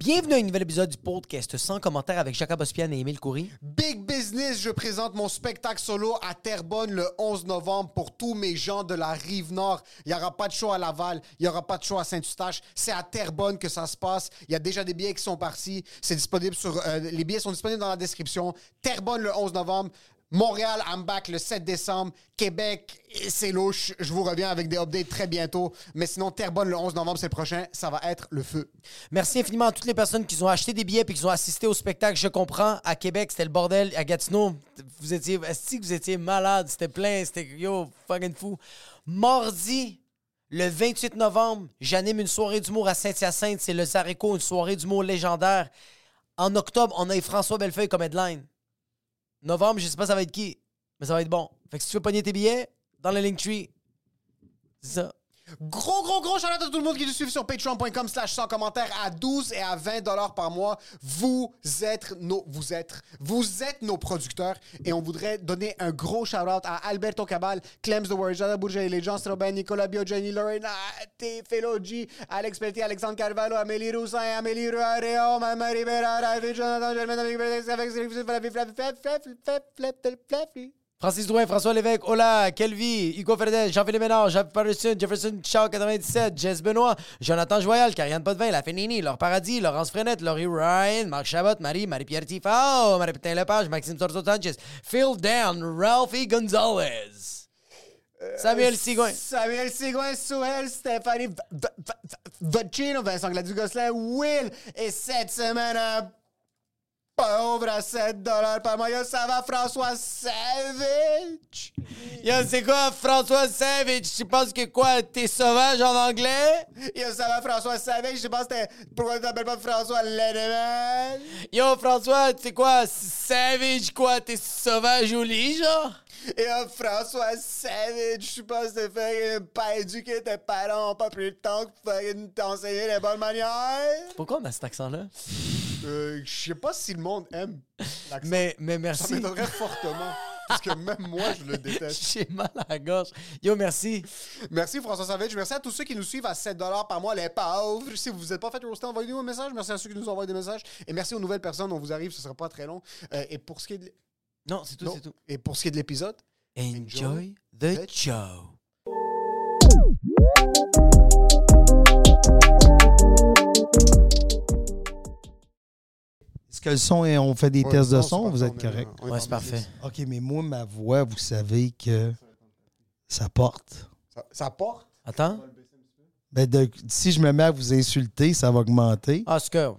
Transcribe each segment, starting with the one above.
Bienvenue à un nouvel épisode du podcast sans commentaire avec Jacob Ospian et Émile Coury. Big Business, je présente mon spectacle solo à Terrebonne le 11 novembre pour tous mes gens de la rive nord. Il n'y aura pas de show à Laval, il n'y aura pas de show à Saint-Eustache. C'est à Terrebonne que ça se passe. Il y a déjà des billets qui sont partis. C'est disponible sur. euh, les billets sont disponibles dans la description. Terrebonne le 11 novembre. Montréal, I'm back le 7 décembre. Québec, c'est louche. Je vous reviens avec des updates très bientôt. Mais sinon, Terrebonne le 11 novembre, c'est prochain. Ça va être le feu. Merci infiniment à toutes les personnes qui ont acheté des billets et qui ont assisté au spectacle. Je comprends, à Québec, c'était le bordel. À Gatineau, vous étiez, que vous étiez malade? C'était plein, c'était yo, fucking fou. Mardi, le 28 novembre, j'anime une soirée d'humour à Saint-Hyacinthe. C'est le Zareco, une soirée d'humour légendaire. En octobre, on a eu François Bellefeuille comme headline. Novembre, je sais pas ça va être qui, mais ça va être bon. Fait que si tu veux pogner tes billets, dans le Linktree, c'est ça. Gros, gros, gros shout à tout le monde qui nous suit sur patreon.com slash sans commentaire à 12 et à 20 dollars par mois. Vous êtes nos, producteurs et on voudrait donner un gros shout out à Alberto Cabal, Clems The Word, Jada les Jean Strobin, Nicolas Bio, Jenny Lorena, T. Felogi, Alex Pelletier, Alexandre Carvalho, Amélie Roussin, Amélie Ruareo, Jonathan, Francis Drouin, François Lévesque, Ola, Kelvy, Hugo Ferdinand, Jean-Philippe Ménard, Jean Patterson, Jefferson Shaw 97, Jess Benoît, Jonathan Joyal, Karianne Potvin, La Fénini, Laure Paradis, Laurence Frenette, Laurie Ryan, Marc Chabot, Marie, Marie-Pierre Tifao, Marie-Pétain Lepage, Maxime Torto Sanchez, Phil Down, Ralphie Gonzalez, Samuel Sigouin. Samuel Sigouin, Souhel, Stéphanie V- V- V- Vocino, Vincent Gladu-Gosselin, Will, et cette semaine, pauvre à 7 dollars par mois. Yo, ça va, François Savage? Yo, c'est quoi, François Savage? Tu penses que quoi, t'es sauvage en anglais? Yo, ça va, François Savage? Je pense que c'était... Pourquoi tu t'appelles pas François Lenneman? Yo, François, tu sais quoi, Savage, quoi, t'es sauvage au lit, genre? Yo, François Savage, je pense que t'es fait pas éduquer tes parents, ont pas pris le temps pour t'enseigner les bonnes manières. Pourquoi on a cet accent-là? Euh, je sais pas si le monde aime l'accent. Mais, mais Ça merci. m'étonnerait fortement. Parce que même moi, je le déteste. J'ai mal à la gorge. Yo, merci. Merci François Savage. Merci à tous ceux qui nous suivent à 7 par mois, les pauvres. Si vous vous êtes pas fait roaster, envoyez-nous un message. Merci à ceux qui nous envoient des messages. Et merci aux nouvelles personnes. On vous arrive, ce sera pas très long. Euh, et pour ce qui est de... Non, c'est tout, c'est tout. Et pour ce qui est de l'épisode, Enjoy the the show. Est-ce que le son, est- on fait des Ouais, tests de non, son, vous êtes correct? en c'est parfait. OK, mais moi, ma voix, vous savez que ça porte. Ça, ça porte? Attends. Ben, de- si je me mets à vous insulter, ça va augmenter. Ah, c'est que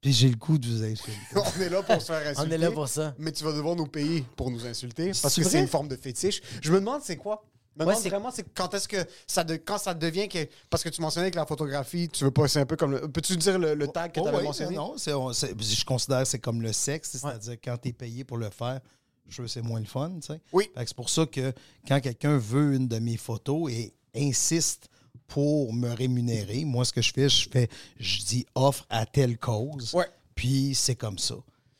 Puis j'ai le coup de vous insulter. on est là pour se faire insulter. on est là pour ça. Mais tu vas devoir nous payer pour nous insulter. Parce que c'est une forme de fétiche. Je me demande c'est quoi? Me Ouais, demande vraiment c'est quand est-ce que ça de, quand ça devient que parce que tu mentionnais que la photographie tu veux pas c'est un peu comme le- peux-tu dire le, le tag que Oh, tu avais oui, mentionné? Non, c'est- on- je considère que c'est comme le sexe, c'est-à-dire quand tu es payé pour le faire, je c'est moins le fun. tu sais. Oui. Fait que C'est pour ça que quand quelqu'un veut une de mes photos et insiste pour me rémunérer, moi, ce que je fais, je fais, je dis offre à telle cause. Ouais. Puis c'est comme ça.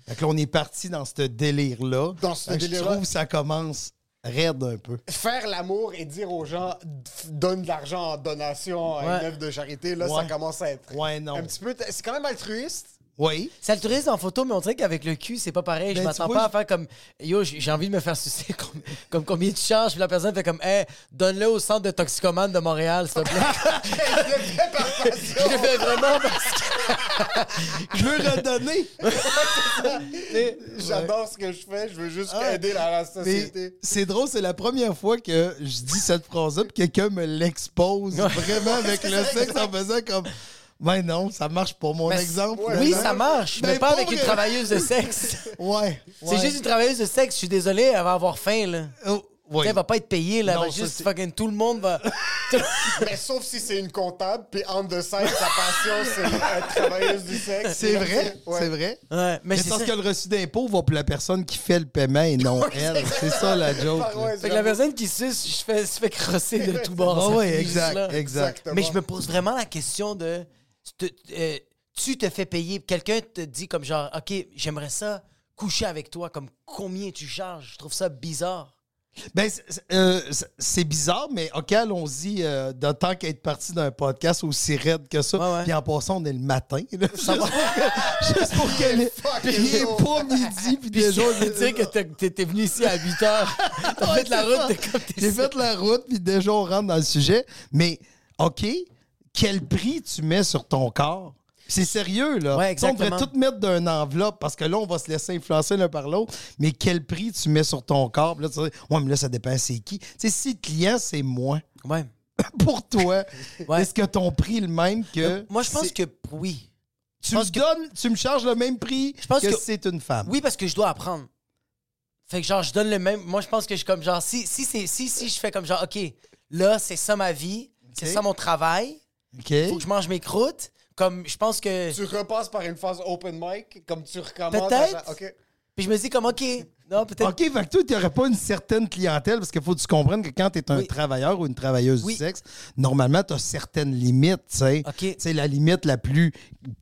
Fait que là, on est parti dans ce délire-là. Dans ce que Je délire-là. trouve que ça commence raide un peu. Faire l'amour et dire aux gens donne de l'argent en donation à Ouais. une œuvre de charité, là, ça commence à être Ouais, non. un petit peu. C'est quand même altruiste. Oui. C'est altruiste en photo, mais on dirait qu'avec le cul, c'est pas pareil. Ben, je tu m'attends pas je- à faire comme Yo, j'ai envie de me faire sucer comme, comme combien tu charges. Puis la personne fait comme Hey, donne-le au centre de toxicomanes de Montréal, s'il te plaît. Je le fais par je passion. le fais vraiment parce Je veux redonner. J'adore ce que je fais. Je veux juste Ah. aider la, la société. c'est drôle, c'est la première fois que je dis cette phrase-là, puis quelqu'un me l'expose vraiment avec le sexe en faisant comme. Ben non, ça marche pas, mon Mais exemple. Oui, ça marche, mais Ben, pas pour avec une travailleuse de sexe. Ouais. C'est juste une travailleuse de sexe. Je suis désolé, elle va avoir faim, là. Oh, oui. Elle va pas être payée, là. Non, va ça, juste c'est- fucking tout le monde va. Mais sauf si c'est une comptable, puis the side, sa passion, c'est être travailleuse du sexe. C'est vrai, Ouais. c'est vrai. Ouais, mais Mais c'est c'est parce ça. que le reçu d'impôt va pour la personne qui fait le paiement et non elle. C'est ça la joke. Ah ouais. Fait que la personne qui suce, je fais, se fait crosser de tout bord. Ah ouais, exact, exact. Exactement. Mais je me pose vraiment la question de. te- euh, tu te fais payer. Quelqu'un te dit comme genre, OK, j'aimerais ça coucher avec toi. Comme combien tu charges? Je trouve ça bizarre. Ben, c'est- euh, c'est- bizarre, mais OK, allons-y. Euh, de tant parti d'un podcast aussi raide que ça. Ouais, ouais. Puis en passant, on est le matin. là. Juste, pour que- juste pour qu'elle Il est pas midi, puis déjà... Je veux dire que t'es venu ici à 8 heures. T'as Ouais, fait la route, t'es comme t'es J'ai fait la route, puis déjà, on rentre dans le sujet. Mais, OK, quel prix tu mets sur ton corps? C'est sérieux, là. Ouais, On devrait tout mettre d'une enveloppe parce que là, on va se laisser influencer l'un par l'autre. Mais quel prix tu mets sur ton corps? Puis Là, tu dis, ouais, mais là, ça dépend c'est qui. Tu sais, si le client, c'est moi, Ouais. pour toi, Ouais. est-ce que ton prix est le même que. Moi, je pense que oui. Tu me donnes, tu me charges le même prix Je pense que, que- si c'est une femme. Oui, parce que je dois apprendre. Fait que genre, je donne le même. Moi, je pense que je suis comme genre, si, si, c'est- si, si je fais comme genre, OK, là, c'est ça ma vie, c'est ça mon travail, OK? faut que je mange mes croûtes. Comme, je pense que. Tu repasses par une phase open mic, comme tu recommences. Peut-être. à- OK. Puis je me dis comme, OK, non, peut-être. OK, fait que toi, tu n'aurais pas une certaine clientèle parce qu'il faut que tu comprennes que quand tu es un Oui. travailleur ou une travailleuse Oui. du sexe, normalement, tu as certaines limites, tu sais. OK. Tu sais, la limite la plus,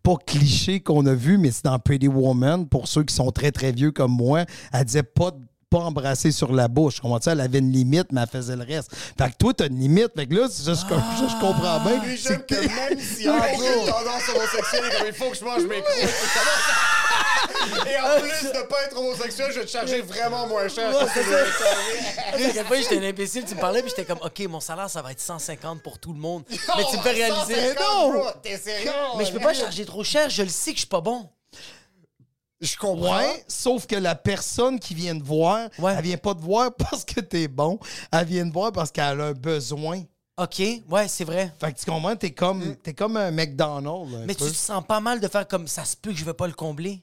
pas cliché qu'on a vue, mais c'est dans Pretty Woman, pour ceux qui sont très, très vieux comme moi, elle disait pas de- pas embrasser sur la bouche. Comment ça? Elle avait une limite, mais elle faisait le reste. Fait que toi, t'as une limite. Fait que là, c'est juste comme ça, je comprends bien. C'est j'aime que même s'il y a aucune tendance homosexuelle, comme il faut que je mange mes croûtes. Et en plus de pas être homosexuel, je vais te charger vraiment moins cher je quel point j'étais un imbécile, tu me parlais, puis j'étais comme, OK, mon salaire, ça va être 150 pour tout le monde. Mais tu me fais réaliser. 150, non! bro, T'es sérieux? Mais je peux pas charger trop cher, je le sais que je suis pas bon. Je comprends. Ouais, sauf que la personne qui vient te voir, Ouais. elle vient pas te voir parce que t'es bon. Elle vient te voir parce qu'elle a un besoin. OK, ouais, c'est vrai. Fait que tu comprends, t'es comme, t'es comme un McDonald's. un Mais tu te sens pas mal de faire comme ça se peut que je vais pas le combler.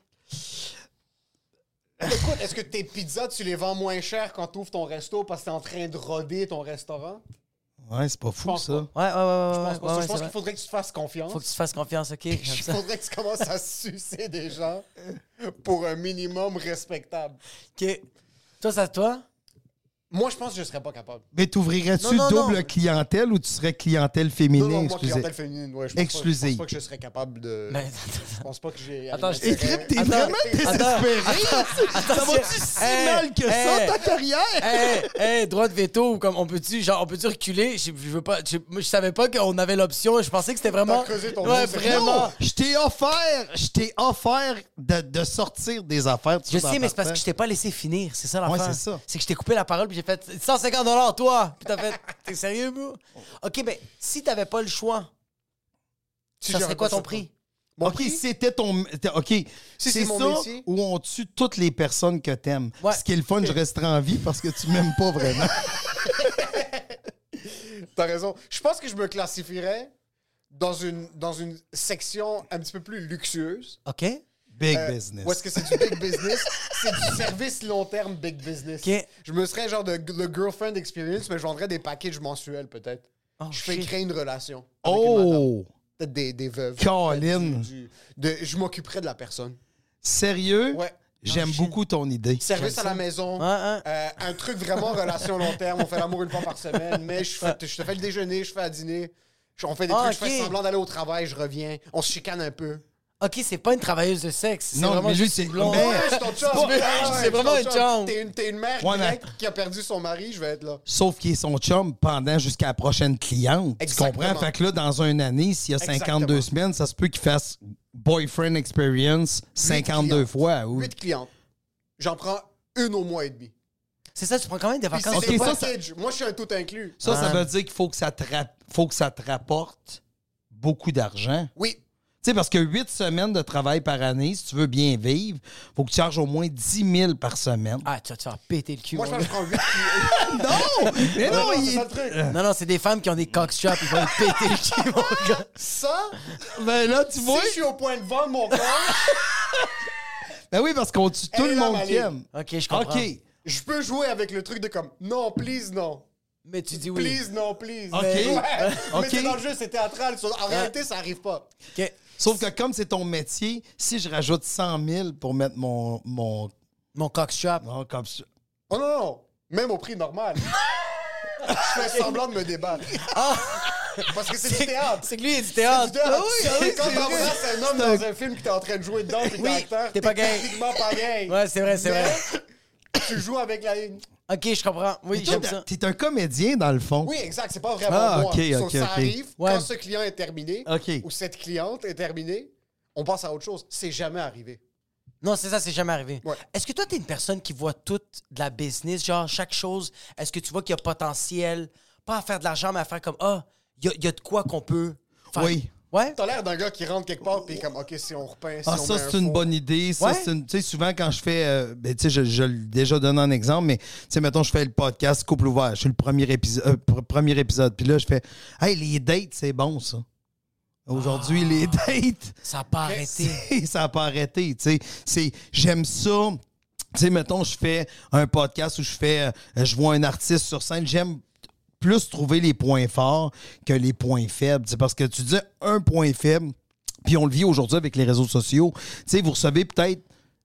Écoute, est-ce que tes pizzas, tu les vends moins cher quand tu ouvres ton resto parce que t'es en train de roder ton restaurant? Ouais, c'est pas fou, ça. Ouais, ouais, ouais, ouais. Je pense, ouais, pas ça. ouais, je pense c'est qu'il faudrait que tu te fasses confiance. Faut que tu te fasses confiance, OK? Il faudrait que tu commences à sucer des gens pour un minimum respectable. OK. Toi, ça, toi? Moi, je pense que je serais pas capable. Mais t'ouvrirais-tu Non, non, double non. clientèle ou tu serais clientèle Non, féminine? non, moi, excusez? clientèle féminine, ouais, je pense Pas, je pense pas que je serais capable de... Mais... Je pense pas que j'ai... Attends, je Et Crip, t'es Attends, vraiment désespéré? Ça va-tu si Hey, mal que ça, hey, ta carrière? Hey, hey, droit de veto, comme on peut-tu, genre, on peut-tu reculer? Je, je veux pas, je, moi, je savais pas qu'on avait l'option. Je pensais que c'était vraiment. T'as creusé ton ouais, c'est vraiment. Non, je t'ai offert, je t'ai offert de, de sortir des affaires. Je sais, mais c'est parce que je t'ai pas laissé finir. C'est ça l'affaire. Ouais, c'est ça. C'est que je t'ai coupé la parole puis j'ai fait 150 toi. Puis t'as fait, t'es sérieux, bro? OK, mais si t'avais pas le choix, Si ça serait quoi ton prix? Mon prix? c'était ton. OK. c'est c'est mon ça métier. où on tue toutes les personnes que t'aimes. Ouais. Ce qui est le fun, je resterai en vie parce que tu m'aimes pas vraiment. T'as raison. Je pense que je me classifierais dans une, dans une section un petit peu plus luxueuse. OK? Big Euh, business. Ou est-ce que c'est du big business? c'est du service long terme big business. Je me serais genre de le girlfriend experience, mais je vendrais des packages mensuels peut-être. Oh, je fais shit. créer une relation. avec. Oh! Peut-être des, des veuves. De- je m'occuperai de la personne. Sérieux? Ouais. J'aime beaucoup ton idée. Service à la maison. Hein? euh, un truc vraiment relation long terme. On fait l'amour une fois par semaine, mais je, fais- je te fais le déjeuner, je fais à dîner. Je- On fait des Ah, trucs, je fais semblant d'aller au travail, je reviens. On se chicane un peu. Ok, c'est pas une travailleuse de sexe. C'est Non, vraiment mais lui, juste c'est- une blonde. mais- Ouais, c'est ton chum. C'est vraiment ton un chum. T'es une, t'es une mère Ouais, mais- direct qui a perdu son mari, je vais être là. Sauf qu'il est son chum pendant jusqu'à la prochaine cliente. Exactement. Tu comprends? Fait que là, dans une année, s'il y a 52 Exactement. semaines, ça se peut qu'il fasse boyfriend experience 52 clientes. fois. ou- 8 clientes. J'en prends une au mois et demi. C'est ça, tu prends quand même des Puis vacances. c'est Ok, des ça, ça- packages. Moi, je suis un tout inclus. Ça, ça Ah. veut dire qu'il faut que ça te, rap- faut que ça te rapporte beaucoup d'argent. Oui. Tu sais, parce que 8 semaines de travail par année, si tu veux bien vivre, faut que tu charges au moins 10 000 par semaine. Ah, tu vas te faire péter le cul. Moi, je pense que je gars. prends 8 clientes. non! Mais non, Non, il- ça. Non, non, c'est des femmes qui ont des cockstraps. Ils vont te péter le cul, mon gars. Ça, Ben là, tu si vois. je suis au point de vendre mon corps, Ben oui, parce qu'on tue tout Elle le monde qui aime. Ok, je comprends. OK. je peux jouer avec le truc de comme non, please, non. Mais tu dis oui. Please, non, please. Ok. Mais, ouais. Ok. Mais c'est dans le jeu, c'est théâtral. En réalité, ça arrive pas. Ok. Sauf que comme c'est ton métier, si je rajoute 100 000 pour mettre mon... mon... Mon cockstrap. non, comme ça- Oh non, non. Même au prix normal. je fais semblant de me débattre. Parce que c'est du théâtre. C'est que lui, il est du C'est théâtre. du théâtre. Ah oui, ah oui, Quand c'est t'embrasses un homme dans un film que t'es en train de jouer dedans, puis Oui, t'es acteur, t'es pas gay. pareil. Ouais, c'est vrai, c'est vrai. Tu joues avec la ligne. Ok, je comprends. Oui, j'aime ça. T'es un comédien, dans le fond. Oui, exact. C'est pas vraiment Ah, moi. ça ok. arrive Ouais. quand ce client est terminé OK. ou cette cliente est terminée, on passe à autre chose. C'est jamais arrivé. Non, c'est ça, c'est jamais arrivé. Ouais. Est-ce que toi, t'es une personne qui voit toute de la business, genre chaque chose? Est-ce que tu vois qu'il y a potentiel, pas à faire de l'argent, mais à faire comme, ah, il y a, il y a de quoi qu'on peut faire? Oui. Ouais? T'as l'air d'un gars qui rentre quelque part puis comme OK, si on repeint, si Ah, on ça, c'est une faux. bonne idée. Ça, Ouais. c'est une- Tu sais, souvent, quand je fais. euh, ben, tu sais, je, je l'ai déjà donné un exemple, mais, tu sais, mettons, je fais le podcast Couple ouvert. Je suis le premier épisode. euh, pr- premier épisode. Puis là, je fais. Hey, les dates, c'est bon, ça. Aujourd'hui, les dates. Ça n'a pas arrêté. ça n'a pas arrêté. tu sais. C'est, j'aime ça. Tu sais, mettons, je fais un podcast où je fais, euh, je vois un artiste sur scène. J'aime plus trouver les points forts que les points faibles. C'est parce que tu dis un point faible, puis on le vit aujourd'hui avec les réseaux sociaux. Tu sais, vous recevez peut-être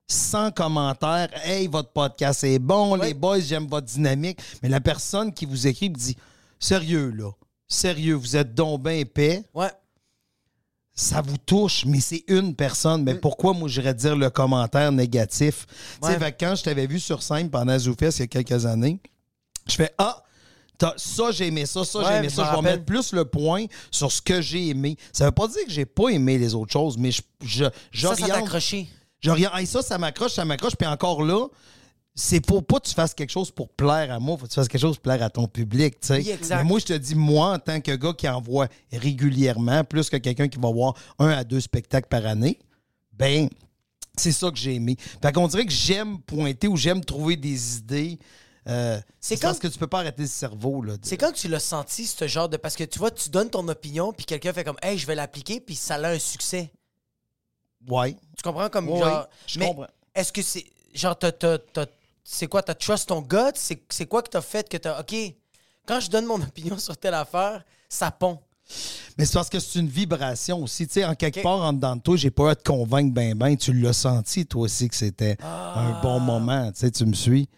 100 commentaires. Hey, votre podcast est bon, les boys, j'aime votre dynamique. Mais la personne qui vous écrit dit Sérieux, là. Sérieux, vous êtes donc bien épais Ouais. ça vous touche, mais c'est une personne. Mais pourquoi moi j'irais dire le commentaire négatif? Tu sais, quand je t'avais vu sur scène pendant ZooFest il y a quelques années, je fais Ah! Ça, j'ai aimé ça, ça, Ouais, j'ai aimé ça. Je vais rappelle. mettre plus le point sur ce que j'ai aimé. Ça veut pas dire que j'ai pas aimé les autres choses, mais je, je, Ça, ça t'a j'oriente- j'oriente- Hey, ça, ça m'accroche, ça m'accroche. Puis encore là, c'est pour pas que tu fasses quelque chose pour plaire à moi, faut que tu fasses quelque chose pour plaire à ton public, tu sais. Oui, exact. Mais moi, je te dis, moi, en tant que gars qui envoie régulièrement, plus que quelqu'un qui va voir un à deux spectacles par année, ben, c'est ça que j'ai aimé. Fait qu'on dirait que j'aime pointer ou j'aime trouver des idées. Euh, C'est quand- parce que tu peux pas arrêter le cerveau, là. de- C'est quand tu l'as senti, ce genre de. Parce que tu vois, tu donnes ton opinion, puis quelqu'un fait comme, hey, je vais l'appliquer, puis ça a un succès. Ouais. Tu comprends? Comme Ouais, genre. je mais comprends. Est-ce que c'est. Genre, t'as. t'as- t'as- c'est quoi? T'as trust ton gut? C'est c'est quoi que t'as fait que t'as. OK, quand je donne mon opinion sur telle affaire, ça pond. Mais c'est parce que c'est une vibration aussi. Tu sais, en quelque part, en dedans de toi, j'ai pas à te convaincre ben ben. Tu l'as senti, toi aussi, que c'était un Ah. bon moment. Tu sais, tu me suis.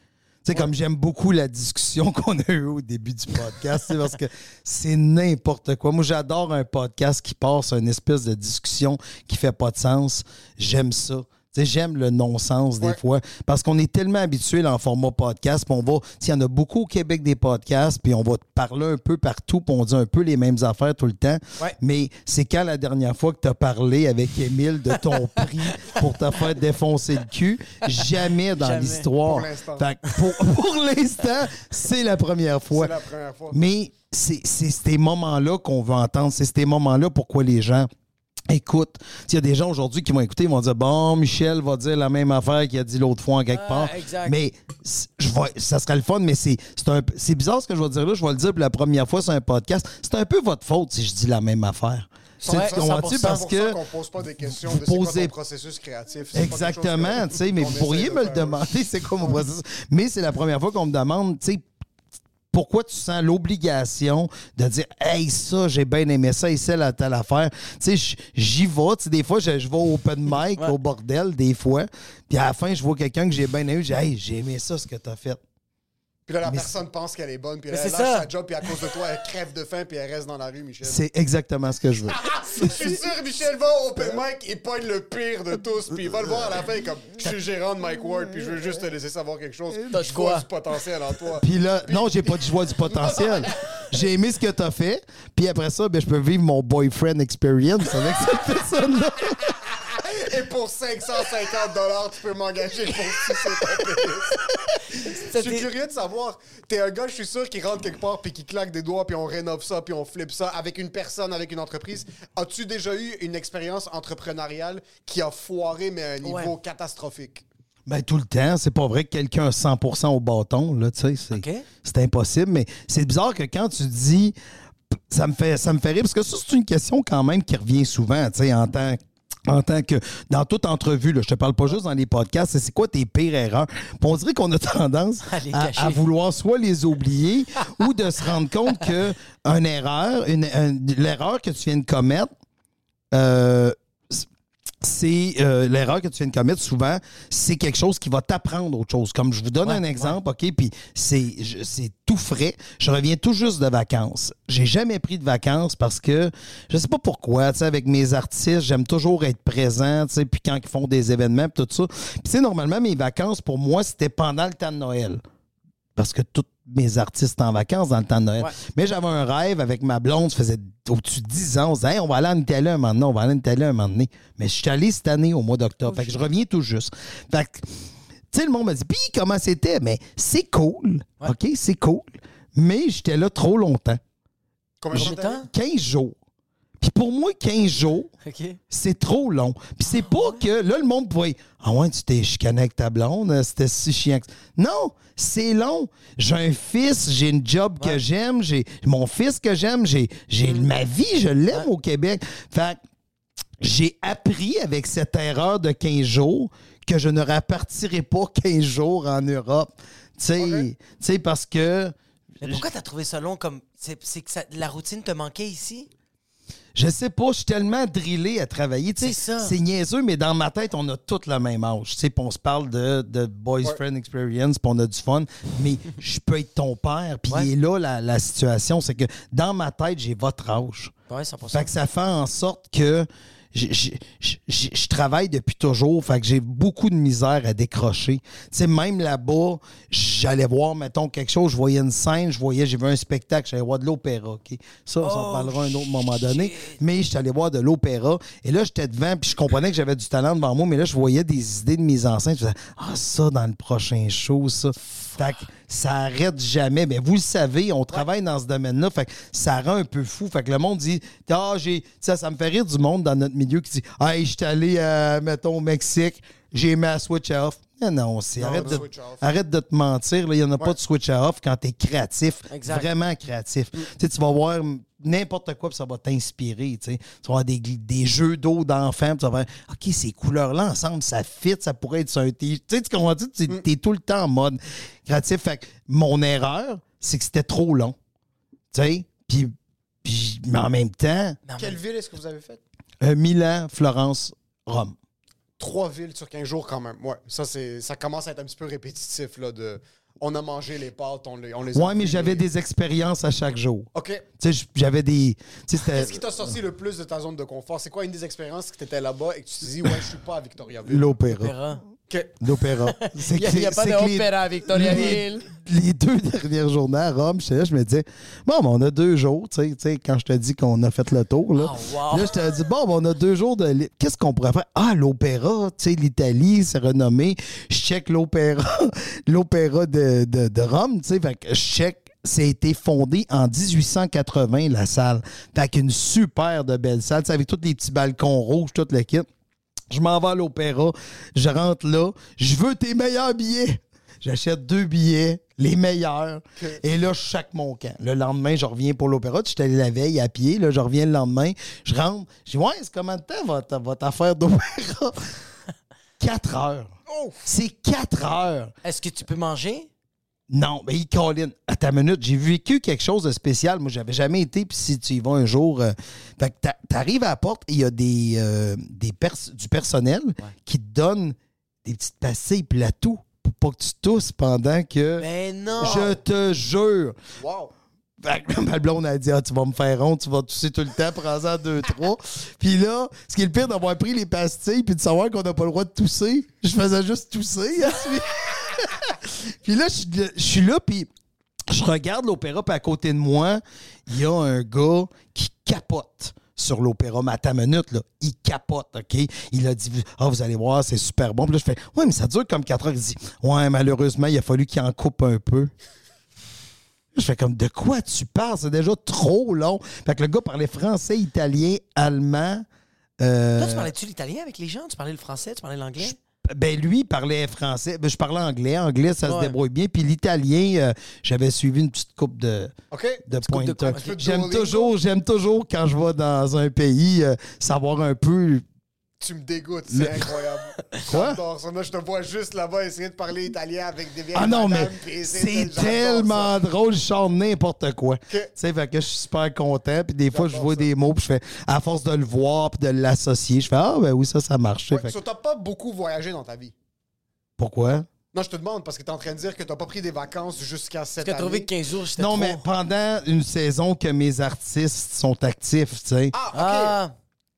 Comme j'aime beaucoup la discussion qu'on a eue au début du podcast, parce que c'est n'importe quoi. Moi, j'adore un podcast qui passe une espèce de discussion qui fait pas de sens. J'aime ça. Tu sais, j'aime le non-sens des Ouais. fois parce qu'on est tellement habitué en format podcast, puis on va, il y en a beaucoup au Québec des podcasts, puis on va te parler un peu partout, puis on dit un peu les mêmes affaires tout le temps. Ouais. Mais c'est quand la dernière fois que tu as parlé avec Émile de ton prix pour te faire défoncer le cul? Jamais dans l'histoire. Pour Pour, l'instant, c'est la première fois. C'est la première fois. Mais c'est c'est ces moments-là qu'on veut entendre. C'est ces moments-là pourquoi les gens écoutent. Il y a des gens aujourd'hui qui vont écouter, ils vont dire Bon, Michel va dire la même affaire qu'il a dit l'autre fois en quelque Ah, part. exact. Mais c'est- je vais- ça serait le fun, mais c'est c'est c'est bizarre ce que je vais dire là. Je vais le dire pour la première fois sur un podcast. C'est un peu votre faute si je dis la même affaire. Sais, Ouais, tu comprends-tu? 100%. Parce C'est que. pose pas des questions vous de c'est quoi posez- ton processus créatif? C'est Exactement, tu sais, mais vous pourriez me le demander, c'est quoi mon processus. Mais c'est la première fois qu'on me demande, tu sais, pourquoi tu sens l'obligation de dire Hey, ça, j'ai bien aimé ça et celle à telle affaire? Tu sais, j'y vais. Tu sais, des fois, je, je vais au open mic, Ouais. au bordel, des fois. Puis à la fin, je vois quelqu'un que j'ai bien aimé. Je dis Hey, j'ai aimé ça, ce que tu as fait. Puis là, la Mais personne pense qu'elle est bonne, puis elle lâche ça. sa job, puis à cause de toi, elle crève de faim, puis elle reste dans la rue, Michel. C'est exactement ce que je veux. Je suis sûr, Michel va au open mic et pogne le pire de tous. Puis il va le voir à la fin comme je suis gérant de Mike Ward, puis je veux juste te laisser savoir quelque chose. T'as Je vois du potentiel en toi. Puis là, non, j'ai pas dit je vois du potentiel. J'ai aimé ce que t'as fait. Puis après ça, ben, je peux vivre mon boyfriend experience avec cette personne-là. Et pour 550 dollars, tu peux m'engager pour sucer ton pénis. Je suis curieux de savoir, t'es un gars, je suis sûr, qui rentre quelque part puis qui claque des doigts puis on rénove ça puis on flippe ça avec une personne, avec une entreprise. As-tu déjà eu une expérience entrepreneuriale qui a foiré mais à un niveau Ouais. catastrophique? Ben, tout le temps. C'est pas vrai que quelqu'un a 100% au bâton, là, tu sais. C'est, impossible. Mais c'est bizarre que quand tu dis. Ça me fait, ça me fait rire parce que ça, c'est une question quand même qui revient souvent, tu sais, en tant en tant que dans toute entrevue, là, je te parle pas juste dans les podcasts, c'est- quoi tes pires erreurs? Puis on dirait qu'on a tendance À vouloir soit les oublier ou de se rendre compte que une erreur, une, l'erreur que tu viens de commettre, euh, c'est euh, l'erreur que tu viens de commettre souvent, c'est quelque chose qui va t'apprendre autre chose. Comme je vous donne Ouais, un exemple, OK, puis c'est c'est tout frais. Je reviens tout juste de vacances. J'ai jamais pris de vacances parce que je sais pas pourquoi, tu sais avec mes artistes, j'aime toujours être présent, tu sais, puis quand ils font des événements puis tout ça. Puis tu sais normalement mes vacances pour moi, c'était pendant le temps de Noël. Parce que tous mes artistes en vacances dans le temps de Noël. Ouais. Mais j'avais un rêve avec ma blonde, ça faisait au-dessus de 10 ans. On se disait, Hey, on va aller en Italie un moment donné, on va aller en Italie un moment donné. Mais je suis allé cette année au mois d'octobre. fait que je reviens tout juste. Fait que, tu sais, le monde m'a dit, puis comment c'était? Mais c'est cool. OK, c'est cool. Mais j'étais là trop longtemps. Combien de temps? 15 jours. Puis pour moi, 15 jours, c'est trop long. Puis c'est pas que là, le monde pourrait. Ah ouais, tu t'es chicané avec ta blonde, euh, c'était si chiant. que- Non, c'est long. J'ai un fils, j'ai une job que j'aime, j'ai mon fils que j'aime, j'ai j'ai ma vie, je l'aime au Québec. Fait que j'ai appris avec cette erreur de 15 jours que je ne repartirai pas 15 jours en Europe. Tu sais, parce que Mais pourquoi t'as trouvé ça long comme. C'est c'est que ça- la routine te manquait ici? Je sais pas, je suis tellement drillé à travailler. C'est ça. C'est niaiseux, mais dans ma tête, on a tous le même âge. Tu on se parle de, de boys friend experience, puis on a du fun. Mais je peux être ton père. Puis Ouais. là, la, la situation, c'est que dans ma tête, j'ai votre âge. Ouais, 100%. Fait que ça fait en sorte que je travaille depuis toujours. Fait que j'ai beaucoup de misère à décrocher. Tu sais, même là-bas, j'allais voir, mettons, quelque chose, je voyais une scène, je voyais, j'ai vu un spectacle, j'allais voir de l'opéra, OK? Ça, on s'en Oh, parlera à un autre moment donné. Mais j'étais allé voir de l'opéra. Et là, j'étais devant, puis je comprenais que j'avais du talent devant moi, mais là, je voyais des idées de mise en scène. Je faisais, ah, ça, dans le prochain show, ça. Fait que ça arrête jamais. Mais vous le savez, on travaille dans ce domaine-là. Fait que ça rend un peu fou. Fait que le monde dit, ah, j'ai. Ça, ça me fait rire du monde dans notre milieu qui dit, ah, je suis allé, euh, mettons, au Mexique, j'ai mis à switch off. Non, non, c'est arrête, de, arrête de te mentir. Il n'y en a pas de switch off quand tu es créatif. Exact. Vraiment créatif. Sais, tu vas voir n'importe quoi, puis ça va t'inspirer. Tu sais. Tu vas voir des, des jeux d'eau d'enfants, puis tu vas voir, OK, ces couleurs-là ensemble, ça fit, ça pourrait être sur un t Tu sais, tu comprends? Tu es, tout le temps en mode créatif. Fait que mon erreur, c'est que c'était trop long. Tu sais, puis, puis- mais en même temps, Non, Quelle mais- ville est-ce que vous avez faite? euh, Milan, Florence, Rome. Trois villes sur 15 jours quand même. Ouais, ça, c'est, ça commence à être un petit peu répétitif. Là, de, on a mangé les pâtes, on les, on les a Ouais, mais j'avais des expériences à chaque jour. OK. Tu sais, j'avais des. Qu'est-ce qui t'a sorti le plus de ta zone de confort? C'est quoi une des expériences que tu étais là-bas et que tu te dis, ouais, je suis pas à Victoriaville? L'opéra. L'opéra. Il n'y a, pas les- d'opéra à Victoriaville. les deux dernières journées à Rome, là, je me disais, bon, ben, on a deux jours, tu sais, quand je te dis qu'on a fait le tour, là. Oh, wow. Là, je te dis, bon, ben, on a deux jours de. Qu'est-ce qu'on pourrait faire? Ah, l'opéra, tu sais, l'Italie, c'est renommé. Je check l'opéra, l'opéra de, de, de Rome, tu sais, fait que je check. Ça a été fondé en 1880, la salle. Fait qu'une super de belle salle, avec tous les petits balcons rouges, tout le kit. Je m'en vais à l'opéra, je rentre là, je veux tes meilleurs billets. J'achète deux billets, les meilleurs, et là, je chaque mon camp. Le lendemain, je reviens pour l'opéra. J'étais allé la veille à pied, là, je reviens le lendemain, je rentre. Je dis, ouais, c'est combien de temps votre, votre affaire d'opéra? Quatre heures. C'est quatre heures. Est-ce que tu peux manger? Non, mais il colline. À ta minute, j'ai vécu quelque chose de spécial. Moi, j'avais jamais été. Puis si tu y vas un jour, euh, fait que t'a- t'arrives à la porte et il y a des, euh, des pers- du personnel qui te donne des petites pastilles plateau pour pas que tu tousses pendant que. Mais non! Je te jure. Wow. Ma blonde a dit Ah, tu vas me faire honte, tu vas tousser tout le temps, prends-en deux, trois. Puis là, ce qui est le pire d'avoir pris les pastilles puis de savoir qu'on n'a pas le droit de tousser, je faisais juste tousser. puis là, je suis- je suis là, puis je regarde l'opéra, puis à côté de moi, il y a un gars qui capote sur l'opéra. Mais à ta minute, là, il capote, OK? Il a dit, ah, vous allez voir, c'est super bon. Puis là, je fais, ouais, mais ça dure comme 4 heures. Il dit, ouais, malheureusement, il a fallu qu'il en coupe un peu. Je fais comme, de quoi tu parles? C'est déjà trop long. Fait que le gars parlait français, italien, allemand. euh, Toi, tu parlais-tu l'italien avec les gens? Tu parlais le français? Tu parlais l'anglais? Ben lui il parlait français. Ben, je parlais anglais. Anglais, ça se débrouille bien. Puis l'italien, euh, j'avais suivi une petite coupe de, OK? de de J'aime toujours, j'aime toujours quand je vais dans un pays euh, savoir un peu. Tu me dégoûtes, Le- c'est incroyable. Quoi? J'adore ça. Moi, je te vois juste là-bas essayer de parler italien avec des vieilles Ah non, mais madames, puis essayer de- c'est j'adore tellement drôle, je chante n'importe quoi. Tu sais, fait que je suis super content. Puis des fois, je vois ça. des mots, puis je fais, à force de le voir, puis de l'associer, je fais, ah, ben oui, ça, ça marche. ça. Ouais, Fait so, que- t'as pas beaucoup voyagé dans ta vie. pourquoi? Non, je te demande parce que t'es en train de dire que t'as pas pris des vacances jusqu'à cette Tu as année. trouvé que 15 jours, c'était Non, trop. mais pendant une saison que mes artistes sont actifs, tu sais. Ah, OK. Ah,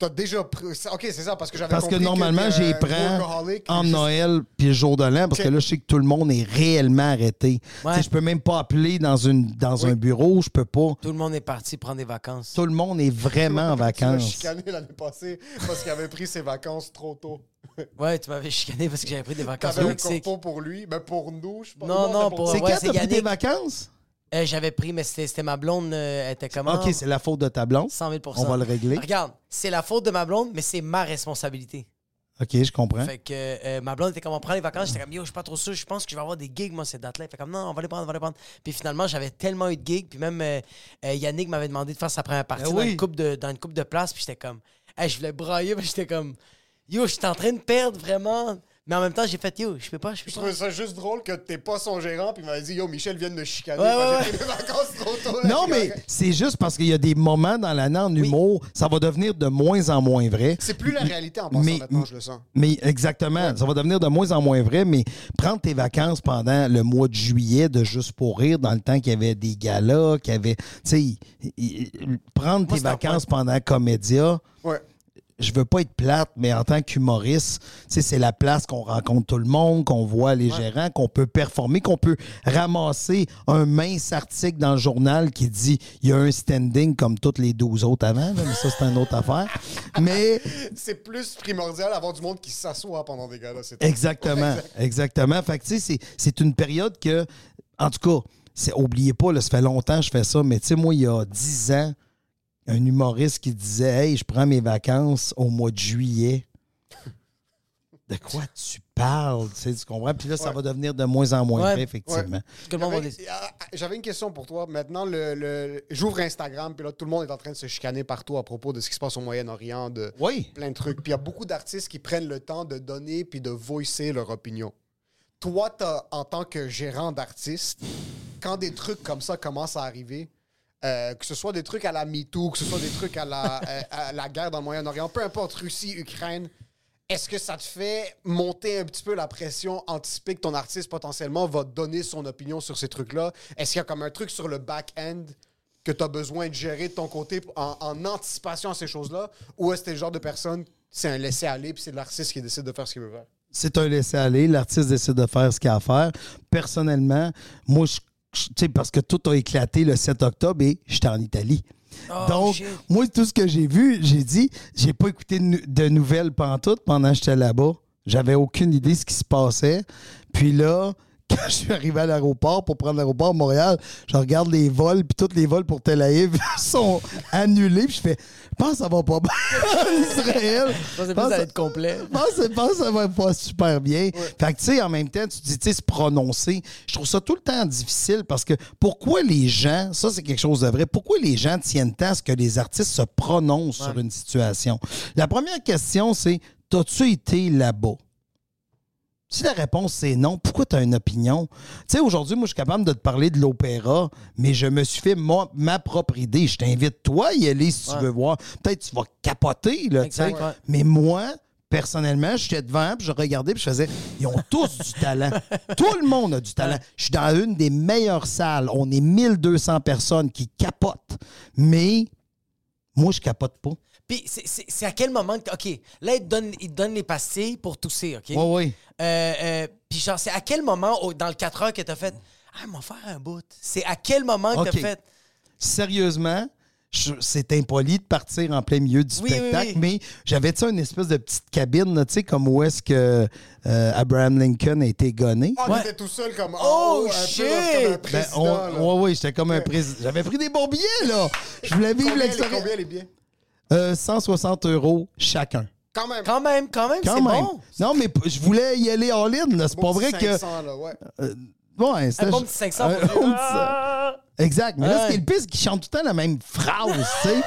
T'as déjà pris... OK, c'est ça, parce que j'avais Parce que normalement, j'y un prends en Noël puis le jour de l'an parce que là, je sais que tout le monde est réellement arrêté. Ouais. Je peux même pas appeler dans, une, dans un bureau, je peux pas. tout le monde est parti prendre des vacances. Tout le monde est vraiment en vacances. chicané l'année passée parce qu'il avait pris ses vacances trop tôt. Ouais, tu m'avais chicané parce que j'avais pris des vacances au T'avais un Mexique. corpo pour lui, mais pour nous, je pense. Non, non, c'était pour- C'est Ouais, quand t'as pris Yannick. vacances? Euh, j'avais pris, mais c'était ma blonde, euh, elle était comment? OK, c'est la faute de ta blonde. 100 000% On va le régler. Regarde, c'est la faute de ma blonde, mais c'est ma responsabilité. OK, je comprends. Fait que euh, ma blonde était comme on prend les vacances, j'étais comme yo, je suis pas trop sûr, je pense que je vais avoir des gigs moi cette date-là. Fait comme non, on va les prendre, on va les prendre. Puis finalement, j'avais tellement eu de gigs, puis même euh, euh, Yannick m'avait demandé de faire sa première partie Ben dans, oui. une coupe de dans une coupe de place, puis j'étais comme hey, je voulais brailler, mais j'étais comme yo, j'étais en train de perdre vraiment. Mais en même temps, j'ai fait yo, je peux pas, je peux Je pas. trouvais ça juste drôle que t'es pas son gérant, puis il m'avait dit Yo, Michel vient de me chicaner. Ouais, ouais, j'ai pris des vacances trop tôt. là, Non, mais c'est juste parce qu'il y a des moments dans l'année en humour, ça va devenir de moins en moins vrai. C'est plus la réalité en passant Mais- maintenant, je le sens. Mais exactement, ça va devenir de moins en moins vrai, mais prendre tes vacances pendant le mois de juillet de juste pour rire, dans le temps qu'il y avait des galas, qu'il y avait. Tu sais, prendre tes vacances pendant Comédia, Ouais. Je veux pas être plate, mais en tant qu'humoriste, c'est la place qu'on rencontre tout le monde, qu'on voit les gérants, qu'on peut performer, qu'on peut ramasser un mince article dans le journal qui dit il y a un standing comme toutes les 12 autres avant, là, mais ça, c'est une autre affaire. Mais. C'est plus primordial d'avoir du monde qui s'assoit pendant des gars-là. Exactement, exactement. Fait que, tu sais, c'est- une période que, en tout cas, oubliez pas, là, ça fait longtemps que je fais ça, mais tu sais, moi, il y a 10 ans, un humoriste qui disait Hey, je prends mes vacances au mois de juillet. De quoi tu parles? Tu, sais, tu comprends? Puis là, ça Ouais. va devenir de moins en moins Ouais. vrai, effectivement. J'avais dire- ah, j'avais une question pour toi. Maintenant, le, le- j'ouvre Instagram, puis là, tout le monde est en train de se chicaner partout à propos de ce qui se passe au Moyen-Orient, de Oui. plein de trucs. Puis il y a beaucoup d'artistes qui prennent le temps de donner puis de voicer leur opinion. Toi, t'as- en tant que gérant d'artiste, quand des trucs comme ça commencent à arriver, euh, que ce soit des trucs à la MeToo, que ce soit des trucs à la, euh, à la guerre dans le Moyen-Orient, peu importe, Russie, Ukraine, est-ce que ça te fait monter un petit peu la pression, anticiper que ton artiste potentiellement va donner son opinion sur ces trucs-là? Est-ce qu'il y a comme un truc sur le back-end que tu as besoin de gérer de ton côté en, en anticipation à ces choses-là? Ou est-ce que t'es le genre de personne, c'est un laisser-aller, puis c'est l'artiste qui décide de faire ce qu'il veut faire? c'est un laisser-aller. L'artiste décide de faire ce qu'il a à faire. Personnellement, moi, je, parce que tout a éclaté le 7 octobre et j'étais en Italie. Oh, Donc, shit. moi, tout ce que j'ai vu, j'ai dit, j'ai pas écouté de nouvelles pantoute pendant que j'étais là-bas. J'avais aucune idée de ce qui se passait. Puis là, quand je suis arrivé à l'aéroport pour prendre l'aéroport à Montréal, je regarde les vols, puis tous les vols pour Tel Aviv sont annulés. Puis je fais, je pense que ça va pas bien en Israël. Je pense- ça allait être complet. je pense, je pense que ça va pas super bien. Fait que, tu sais, en même temps, tu dis, tu sais, se prononcer. Je trouve ça tout le temps difficile parce que pourquoi les gens, ça, c'est quelque chose de vrai, pourquoi les gens tiennent tant à ce que les artistes se prononcent sur une situation? La première question, c'est, t'as-tu été là-bas? Si la réponse c'est non, pourquoi tu as une opinion? Tu sais, aujourd'hui, moi, je suis capable de te parler de l'opéra, mais je me suis fait moi- ma propre idée. Je t'invite, toi, y aller si tu veux voir. Peut-être tu vas capoter, là, tu sais. Mais moi, personnellement, j'étais devant, puis je regardais, puis je faisais, ils ont tous du talent. Tout le monde a du talent. Je suis dans une des meilleures salles. On est 1200 personnes qui capotent. Mais moi, je capote pas. Puis c'est- à quel moment que. OK, là, il te donne, il te donne les pastilles pour tousser, OK? Oui, oui. Euh, euh, puis genre, c'est à quel moment, dans le 4 heures, que t'as fait Ah, m'en faire un bout? C'est à quel moment que t'as fait? Sérieusement, c'est impoli de partir en plein milieu du Oui, spectacle, oui. mais j'avais tu sais, une espèce de petite cabine, tu sais, comme où est-ce que euh, Abraham Lincoln a été gonné? On Ouais. était tout seul comme Oh, haut, un peu shit! comme un Ben, on- ouais, ouais, j'étais comme un président. J'avais pris des bons billets, là. Je voulais vivre Combien, les, l'expérience. Combien les billets? Euh, 160 euros chacun. Quand même. Quand même, quand même, Quand c'est même. bon. Non, mais p- je voulais y aller all-in. là. C'est pas vrai que. 500, là, ouais. Ouais, c'était- Un bon petit 500 Un pour bon petit- Ah! Exact. Mais là, Ouais. ce qui est le pire, c'est qu'il chante tout le temps la même phrase, tu sais.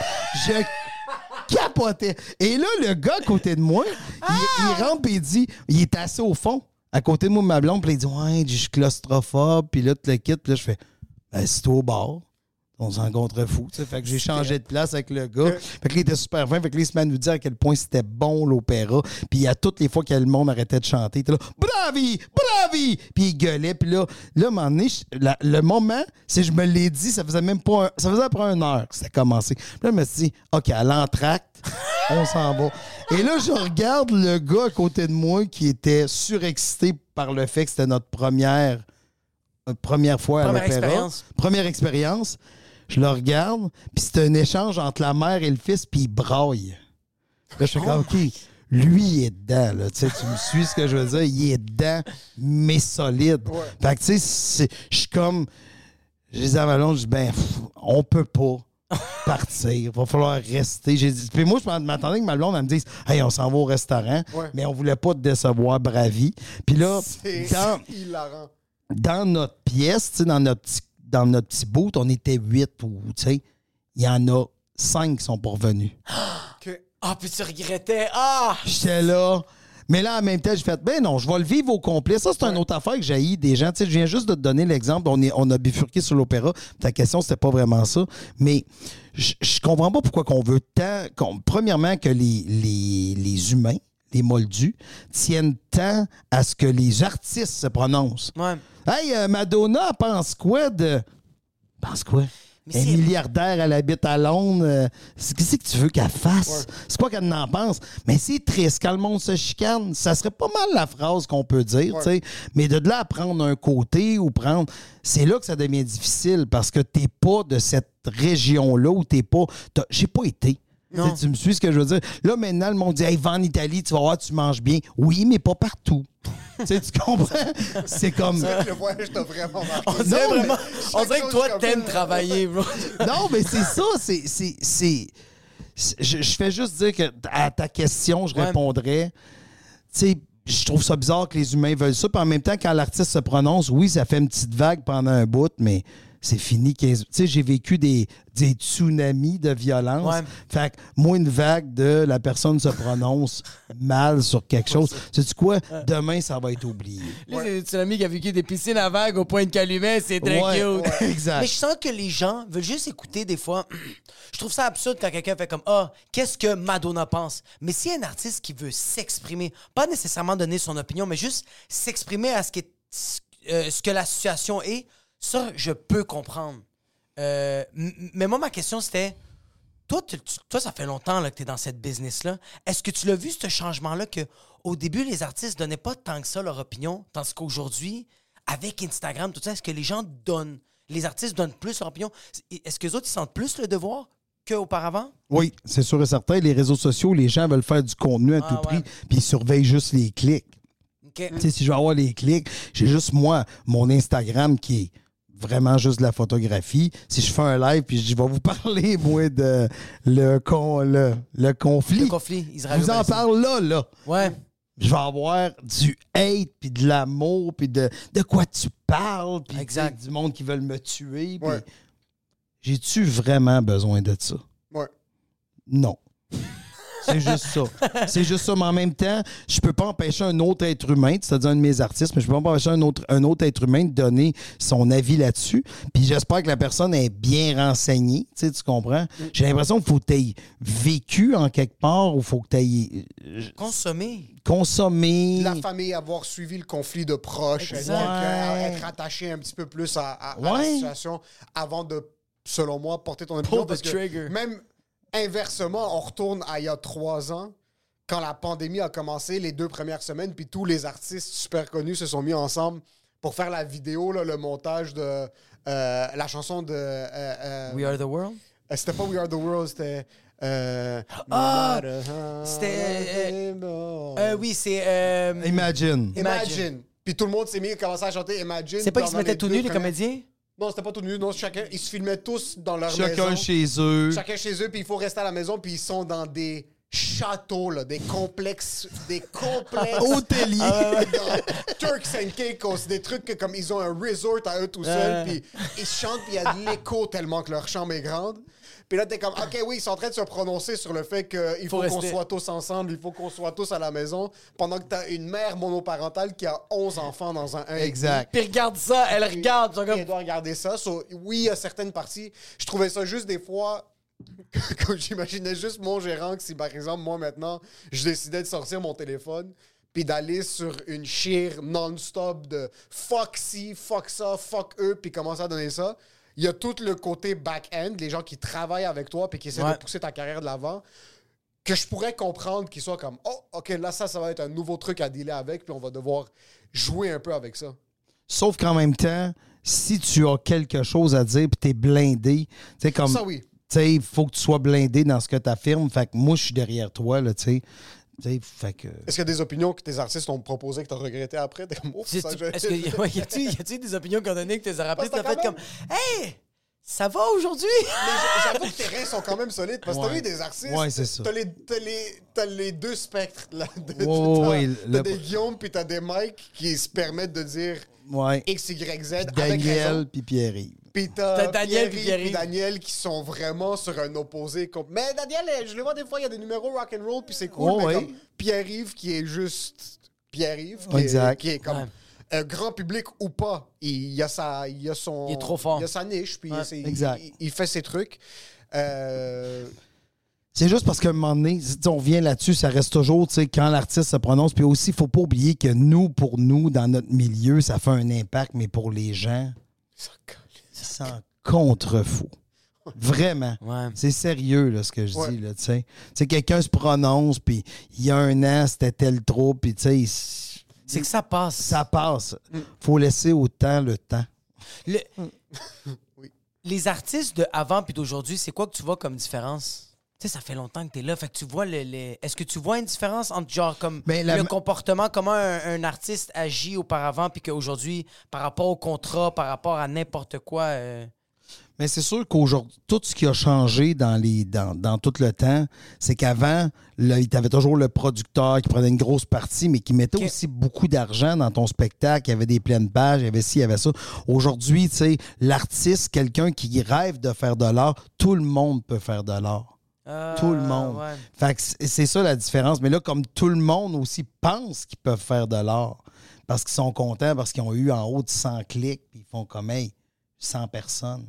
Je capotais. Et là, le gars à côté de moi, il, il rentre et il dit, il est assis au fond, à côté de moi, ma blonde, puis il dit, ouais, je suis claustrophobe, puis là, tu le quittes, puis là, je fais, ben, c'est au bar. On s'en contre fou. Fait que j'ai changé de place avec le gars. Fait que là, il était super fin. Fait que là, il se met à nous dire à quel point c'était bon, l'opéra. Puis à toutes les fois que le monde arrêtait de chanter, il était là, bravi, bravi! Puis il gueulait. Puis là, là, à un moment donné, je- la- le moment, si je me l'ai dit, ça faisait même pas un- ça faisait après une heure que c'était commencé. Puis là, je me suis dit, OK, à l'entracte, on s'en va. Et là, je regarde le gars à côté de moi qui était surexcité par le fait que c'était notre première, euh, première fois à l'opéra. Première expérience. Je le regarde, puis c'est un échange entre la mère et le fils, puis il braille. Là, je fais comme, OK, lui, il est dedans, là. Tu sais, tu me suis ce que je veux dire? Il est dedans, mais solide. Fait que, tu sais, je suis comme, je dis à ma blonde, je dis, ben, pff, on peut pas partir. Va falloir rester. J'ai dit, puis moi, je m'attendais que ma blonde, elle me dise, hey, on s'en va au restaurant, Ouais. mais on voulait pas te décevoir, bravi. Puis là, C'est dans, hilarant. dans notre pièce, tu sais, dans notre petit, dans notre petit boot, on était huit ou, tu sais, il y en a cinq qui sont pas revenus. Ah, puis tu regrettais. Ah! J'étais là. Mais là, en même temps, j'ai fait, ben non, je vais le vivre au complet. Ça, c'est une autre affaire que j'ai des gens. Tu sais, je viens juste de te donner l'exemple. On, est, on a bifurqué sur l'opéra. Ta question, c'était pas vraiment ça. Mais je, je comprends pas pourquoi qu'on veut tant. premièrement, que les, les, les humains, les moldus, tiennent tant à ce que les artistes se prononcent. Ouais. Hey, euh, Madonna, elle pense quoi de. Pense quoi? Mais c'est- milliardaire, elle habite à Londres. euh, c'est- Qu'est-ce que tu veux qu'elle fasse? C'est pas qu'elle n'en pense. Mais c'est triste quand le monde se chicane. Ça serait pas mal la phrase qu'on peut dire, tu sais. Mais de là à prendre un côté ou prendre. C'est là que ça devient difficile parce que t'es pas de cette région-là où t'es pas. J'ai pas été. Tu me suis ce que je veux dire? Là, maintenant, le monde dit Hey, va en Italie, tu vas voir, tu manges bien. Oui, mais pas partout. tu sais, tu comprends? C'est comme. C'est vrai que le voyage t'a vraiment marqué. On dirait, Non, mais- vraiment, on dirait que toi, t'aimes travailler, bro. Non, mais c'est ça, c'est. c'est- c'est- c'est- Je, je fais juste dire que à ta question, je Ouais. répondrais. Tu sais, je trouve ça bizarre que les humains veulent ça. Puis en même temps, quand l'artiste se prononce, oui, ça fait une petite vague pendant un bout, mais c'est fini. 15 Tu sais, j'ai vécu des, des tsunamis de violence. Ouais. Fait que moi, une vague de la personne se prononce mal sur quelque chose. Sais-tu quoi? Demain, ça va être oublié. Lui, c'est c'est l'ami qui a vécu des piscines à vagues au point de Calumet, c'est très Ouais, cute. ouais, exact. Mais je sens que les gens veulent juste écouter des fois. Je trouve ça absurde quand quelqu'un fait comme Ah, qu'est-ce que Madonna pense? Mais s'il y a un artiste qui veut s'exprimer, pas nécessairement donner son opinion, mais juste s'exprimer à ce, qui est- euh, ce que la situation est, ça, je peux comprendre. Euh, mais moi, ma question, c'était toi, tu- toi, ça fait longtemps là, que tu es dans cette business-là. Est-ce que tu l'as vu, ce changement-là, que au début, les artistes donnaient pas tant que ça leur opinion, tandis qu'aujourd'hui, avec Instagram, tout ça, est-ce que les gens donnent, les artistes donnent plus leur opinion? Est-ce que les autres, ils sentent plus le devoir qu'auparavant? Oui, c'est sûr et certain. Les réseaux sociaux, les gens veulent faire du contenu à Ah, tout prix, puis ils surveillent juste les clics. OK. Tu sais, si je veux avoir les clics, j'ai juste moi, mon Instagram qui est vraiment juste de la photographie. Si je fais un live, puis je vais vous parler, moi, de le, con, le, le conflit. Le conflit je israélo vous en parle là, là. Ouais. Je vais avoir du hate, puis de l'amour, puis de, de quoi tu parles, puis Exact. du monde qui veulent me tuer. puis Ouais. J'ai-tu vraiment besoin de ça? Ouais. Non. C'est juste ça. C'est juste ça. Mais en même temps, je peux pas empêcher un autre être humain, c'est-à-dire un de mes artistes, mais je peux pas empêcher un autre, un autre être humain de donner son avis là-dessus. Puis j'espère que la personne est bien renseignée. Tu sais, tu comprends? J'ai l'impression qu'il faut que tu aies vécu en quelque part ou faut que tu aies Consommer. consommé. La famille, avoir suivi le conflit de proches, euh, Ouais. être attaché un petit peu plus à, à- à la situation avant de, selon moi, porter ton opinion. the parce que trigger. même inversement, on retourne à il y a trois ans, quand la pandémie a commencé, les deux premières semaines, puis tous les artistes super connus se sont mis ensemble pour faire la vidéo, là, le montage de euh, la chanson de... euh, euh, We are the world? C'était pas We Are the World, c'était... euh, Ah! C'était. Euh, oui, c'est. euh, Imagine. Imagine. Imagine. Puis tout le monde s'est mis à commencer à chanter Imagine. c'est pas qu'ils se mettaient tout nus, les premières- comédiens? Non, c'était pas tout nu. Non, chacun, ils se filmaient tous dans leur Chacun maison. chez eux. Chacun chez eux, puis il faut rester à la maison, puis ils sont dans des châteaux, là, des complexes, des complexes Hôteliers. dans Turks and Caicos, des trucs que comme ils ont un resort à eux tout seuls, Ouais. puis ils chantent, puis il y a de l'écho tellement que leur chambre est grande. Puis là, t'es comme, OK, oui, ils sont en train de se prononcer sur le fait qu'il faut, Faut qu'on soit tous ensemble, il faut qu'on soit tous à la maison, pendant que t'as une mère monoparentale qui a 11 enfants dans un 1 Exact. Puis regarde ça, elle regarde. et comme- elle doit regarder ça. So, oui, il y a certaines parties. Je trouvais ça juste des fois. Comme j'imaginais juste mon gérant que si par exemple moi maintenant je décidais de sortir mon téléphone puis d'aller sur une chire non-stop de fuck ci, fuck ça, fuck eux puis commencer à donner ça. Il y a tout le côté back-end, les gens qui travaillent avec toi puis qui essaient Ouais. de pousser ta carrière de l'avant que je pourrais comprendre qu'ils soient comme oh ok là ça ça va être un nouveau truc à dealer avec puis on va devoir jouer un peu avec ça. Sauf qu'en même temps, si tu as quelque chose à dire puis t'es blindé, tu comme. Ça oui. Tu sais, il faut que tu sois blindé dans ce que tu affirmes. Fait que moi, je suis derrière toi, là, tu sais. Tu sais, fait que. Est-ce qu'il y a des opinions que tes artistes t'ont proposé que t'as regretté après? T'es comme, oh, Tu- ça, tu- je- Est-ce que ouais, y a-tu y a-tu des opinions qu'on a données que tu as Tu que as fait comme Hey! Ça va aujourd'hui? Mais j'avoue que tes reins sont quand même solides parce que t'as Ouais. vu des artistes. Ouais, c'est ça. T'as les, les, deux spectres. Là, de- Ouais, ouais, t'as, ouais, le- des Guillaume puis t'as des Mike qui se permettent de dire Ouais. X, Y, Z Daniel puis Pierre-Yves. Puis t'as Daniel puis Pierre-Yves Pierre-Yves. puis Daniel qui sont vraiment sur un opposé. Mais Daniel, je le vois des fois, il y a des numéros rock and roll puis c'est cool. Mais comme Pierre-Yves qui est juste Pierre-Yves, qui, Exact. Est, qui est comme Ouais. un grand public ou pas. Il y a sa, il y a son, Il est trop fort. Il y a sa niche puis Ouais. c'est- Exact. Il, il fait ses trucs. Euh, C'est juste parce qu'à un moment donné, si on revient là-dessus, ça reste toujours, tu sais, quand l'artiste se prononce. Puis aussi, il faut pas oublier que nous, pour nous, dans notre milieu, ça fait un impact, mais pour les gens, c'est en contre-fou. Vraiment. Ouais. C'est sérieux, là, ce que je Ouais. dis, là, tu sais. Tu sais, quelqu'un se prononce, puis il y a un an, c'était tel troupe, puis tu sais, il- C'est que ça passe. ça passe. faut laisser au temps le temps. Le- Les artistes de avant puis d'aujourd'hui, c'est quoi que tu vois comme différence? Tu sais, ça fait longtemps que tu es là. Fait que tu vois le. le- Est-ce que tu vois une différence entre genre comme Ben, le comportement, comment un, un artiste agit auparavant, puis qu'aujourd'hui, par rapport au contrat, par rapport à n'importe quoi. euh, Mais c'est sûr qu'aujourd'hui, tout ce qui a changé dans, les, dans, dans tout le temps, c'est qu'avant, il avait toujours le producteur qui prenait une grosse partie, mais qui mettait aussi beaucoup d'argent dans ton spectacle. Il y avait des pleines pages, il y avait ci, il y avait ça. Aujourd'hui, tu sais, l'artiste, quelqu'un qui rêve de faire de l'art, tout le monde peut faire de l'art. Tout le euh, monde. ouais. Fait que c'est c'est ça la différence. Mais là, comme tout le monde aussi pense qu'ils peuvent faire de l'art, parce qu'ils sont contents, parce qu'ils ont eu en haut de 100 clics, puis ils font comme, hey, 100 personnes.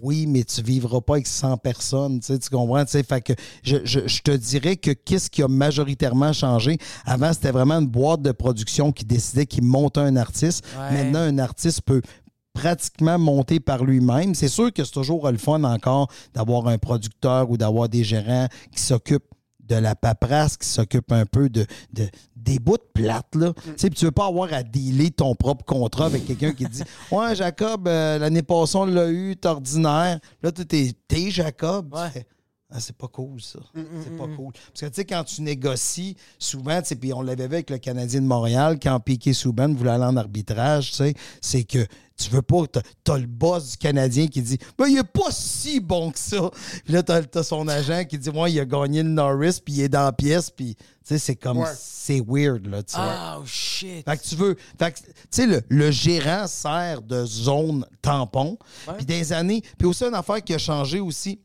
Oui, mais tu vivras pas avec 100 personnes, tu, sais, tu comprends? tu sais. Fait que je, je- je te dirais que qu'est-ce qui a majoritairement changé? Avant, c'était vraiment une boîte de production qui décidait qu'il montait un artiste. Ouais. Maintenant, un artiste peut pratiquement monter par lui-même. C'est sûr que c'est toujours le fun encore d'avoir un producteur ou d'avoir des gérants qui s'occupent de la paperasse, qui s'occupent un peu de, de- des bouts de plate. Là. Tu sais, puis tu veux pas avoir à dealer ton propre contrat avec quelqu'un qui dit Ouais, Jacob, euh, l'année passée, on l'a eu, t'es ordinaire. Là, tu t'es Jacob. Tu Ouais. Ah, c'est pas cool, ça. c'est pas cool. Parce que, tu sais, quand tu négocies, souvent, tu sais, puis on l'avait vu avec le Canadien de Montréal, quand Piquet Souban voulait aller en arbitrage, tu sais, c'est que tu veux pas, t'as- le boss du Canadien qui dit, ben, il est pas si bon que ça. Puis là, t'as t'as son agent qui dit, moi, il a gagné le Norris, puis il est dans la pièce, puis, tu sais, c'est comme, c'est weird, là, tu sais. Ah, oh, shit. Fait que tu veux. Fait que, tu sais, le, le gérant sert de zone tampon. Puis des années. Puis aussi, une affaire qui a changé aussi.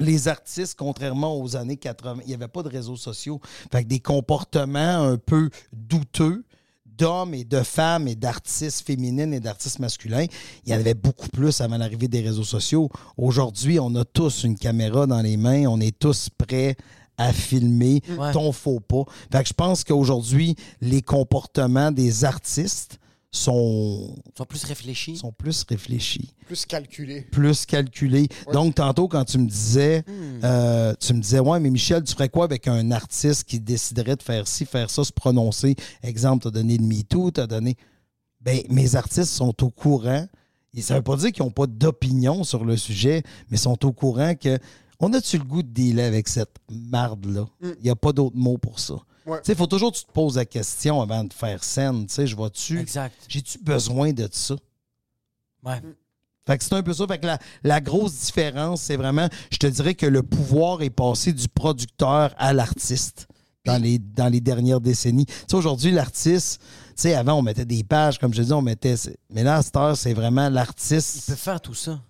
Les artistes, contrairement aux années 80, il n'y avait pas de réseaux sociaux. Fait que des comportements un peu douteux d'hommes et de femmes et d'artistes féminines et d'artistes masculins, il y en avait beaucoup plus avant l'arrivée des réseaux sociaux. Aujourd'hui, on a tous une caméra dans les mains, on est tous prêts à filmer Ouais. ton faux pas. Fait que je pense qu'aujourd'hui, les comportements des artistes sont, sont plus réfléchis. sont plus réfléchis Plus calculé. plus calculé. Donc, tantôt, quand tu me disais, euh, tu me disais, ouais, mais Michel, tu ferais quoi avec un artiste qui déciderait de faire ci, faire ça, se prononcer? Exemple, tu as donné le MeToo, tu as donné. Ben, mes artistes sont au courant. Et ça veut pas dire qu'ils n'ont pas d'opinion sur le sujet, mais sont au courant que on a-tu le goût de dealer avec cette marde-là? Il n'y a pas d'autre mot pour ça. Ouais. Tu sais, il faut toujours que tu te poses la question avant de faire scène. Tu sais, je vois-tu? Exact. J'ai-tu besoin de ça? Ouais. Fait que c'est un peu ça. Fait que la, la grosse différence, c'est vraiment, je te dirais que le pouvoir est passé du producteur à l'artiste dans les, dans les dernières décennies. Tu sais, aujourd'hui, l'artiste, tu sais, avant, on mettait des pages, comme je dis, on mettait. Mais là, à cette heure, c'est vraiment Il l'artiste. peut faire tout ça.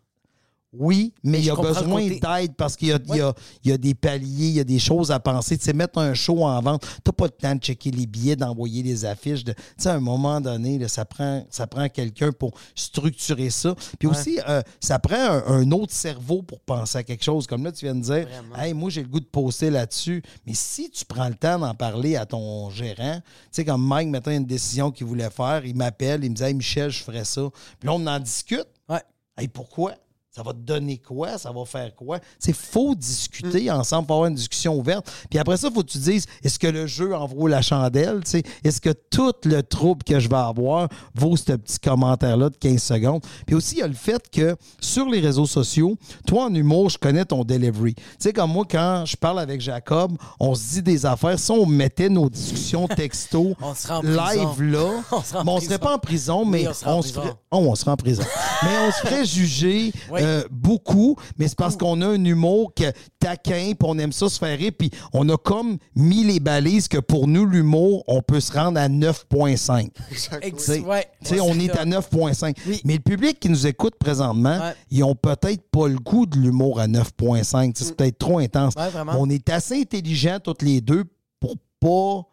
Oui, mais, Mais il je a besoin d'aide parce qu'il y a, y y des paliers, il y a des choses à penser. Tu sais, mettre un show en vente, t'as pas le temps de checker les billets, d'envoyer les affiches. de- Tu sais, à un moment donné, là, ça prend, ça prend quelqu'un pour structurer ça. Puis aussi, euh, ça prend un, un autre cerveau pour penser à quelque chose. Comme là, tu viens de dire, Vraiment. hey, moi, j'ai le goût de poster là-dessus. Mais si tu prends le temps d'en parler à ton gérant, tu sais, comme Mike, maintenant, une décision qu'il voulait faire, il m'appelle, il me dit, hey, Michel, je ferais ça. Puis là, on en discute. Ouais. Hey, pourquoi? Ça va te donner quoi? Ça va faire quoi? C'est faut discuter ensemble, faut avoir une discussion ouverte. Puis après ça, il faut que tu te dises, est-ce que le jeu en vaut la chandelle? Est-ce que tout le trouble que je vais avoir vaut ce petit commentaire-là de 15 secondes? Puis aussi, il y a le fait que sur les réseaux sociaux, toi, en humour, je connais ton delivery. Tu sais, comme moi, quand je parle avec Jacob, on se dit des affaires. Si on mettait nos discussions texto On serait en prison. live là, On prison. serait pas en prison, mais Oui, on se ferait, Oh, on serait en prison. mais on se ferait juger Oui. Euh, beaucoup, mais c'est parce qu'on a un humour que taquin, puis on aime ça se faire rire, puis on a comme mis les balises que pour nous, l'humour, on peut se rendre à 9,5. Ex- Tu sais, ouais. tu sais, on est à 9,5. Oui. Mais le public qui nous écoute présentement, Ouais. ils ont peut-être pas le goût de l'humour à 9,5. Tu sais, C'est peut-être trop intense. On est assez intelligents toutes les deux pour pas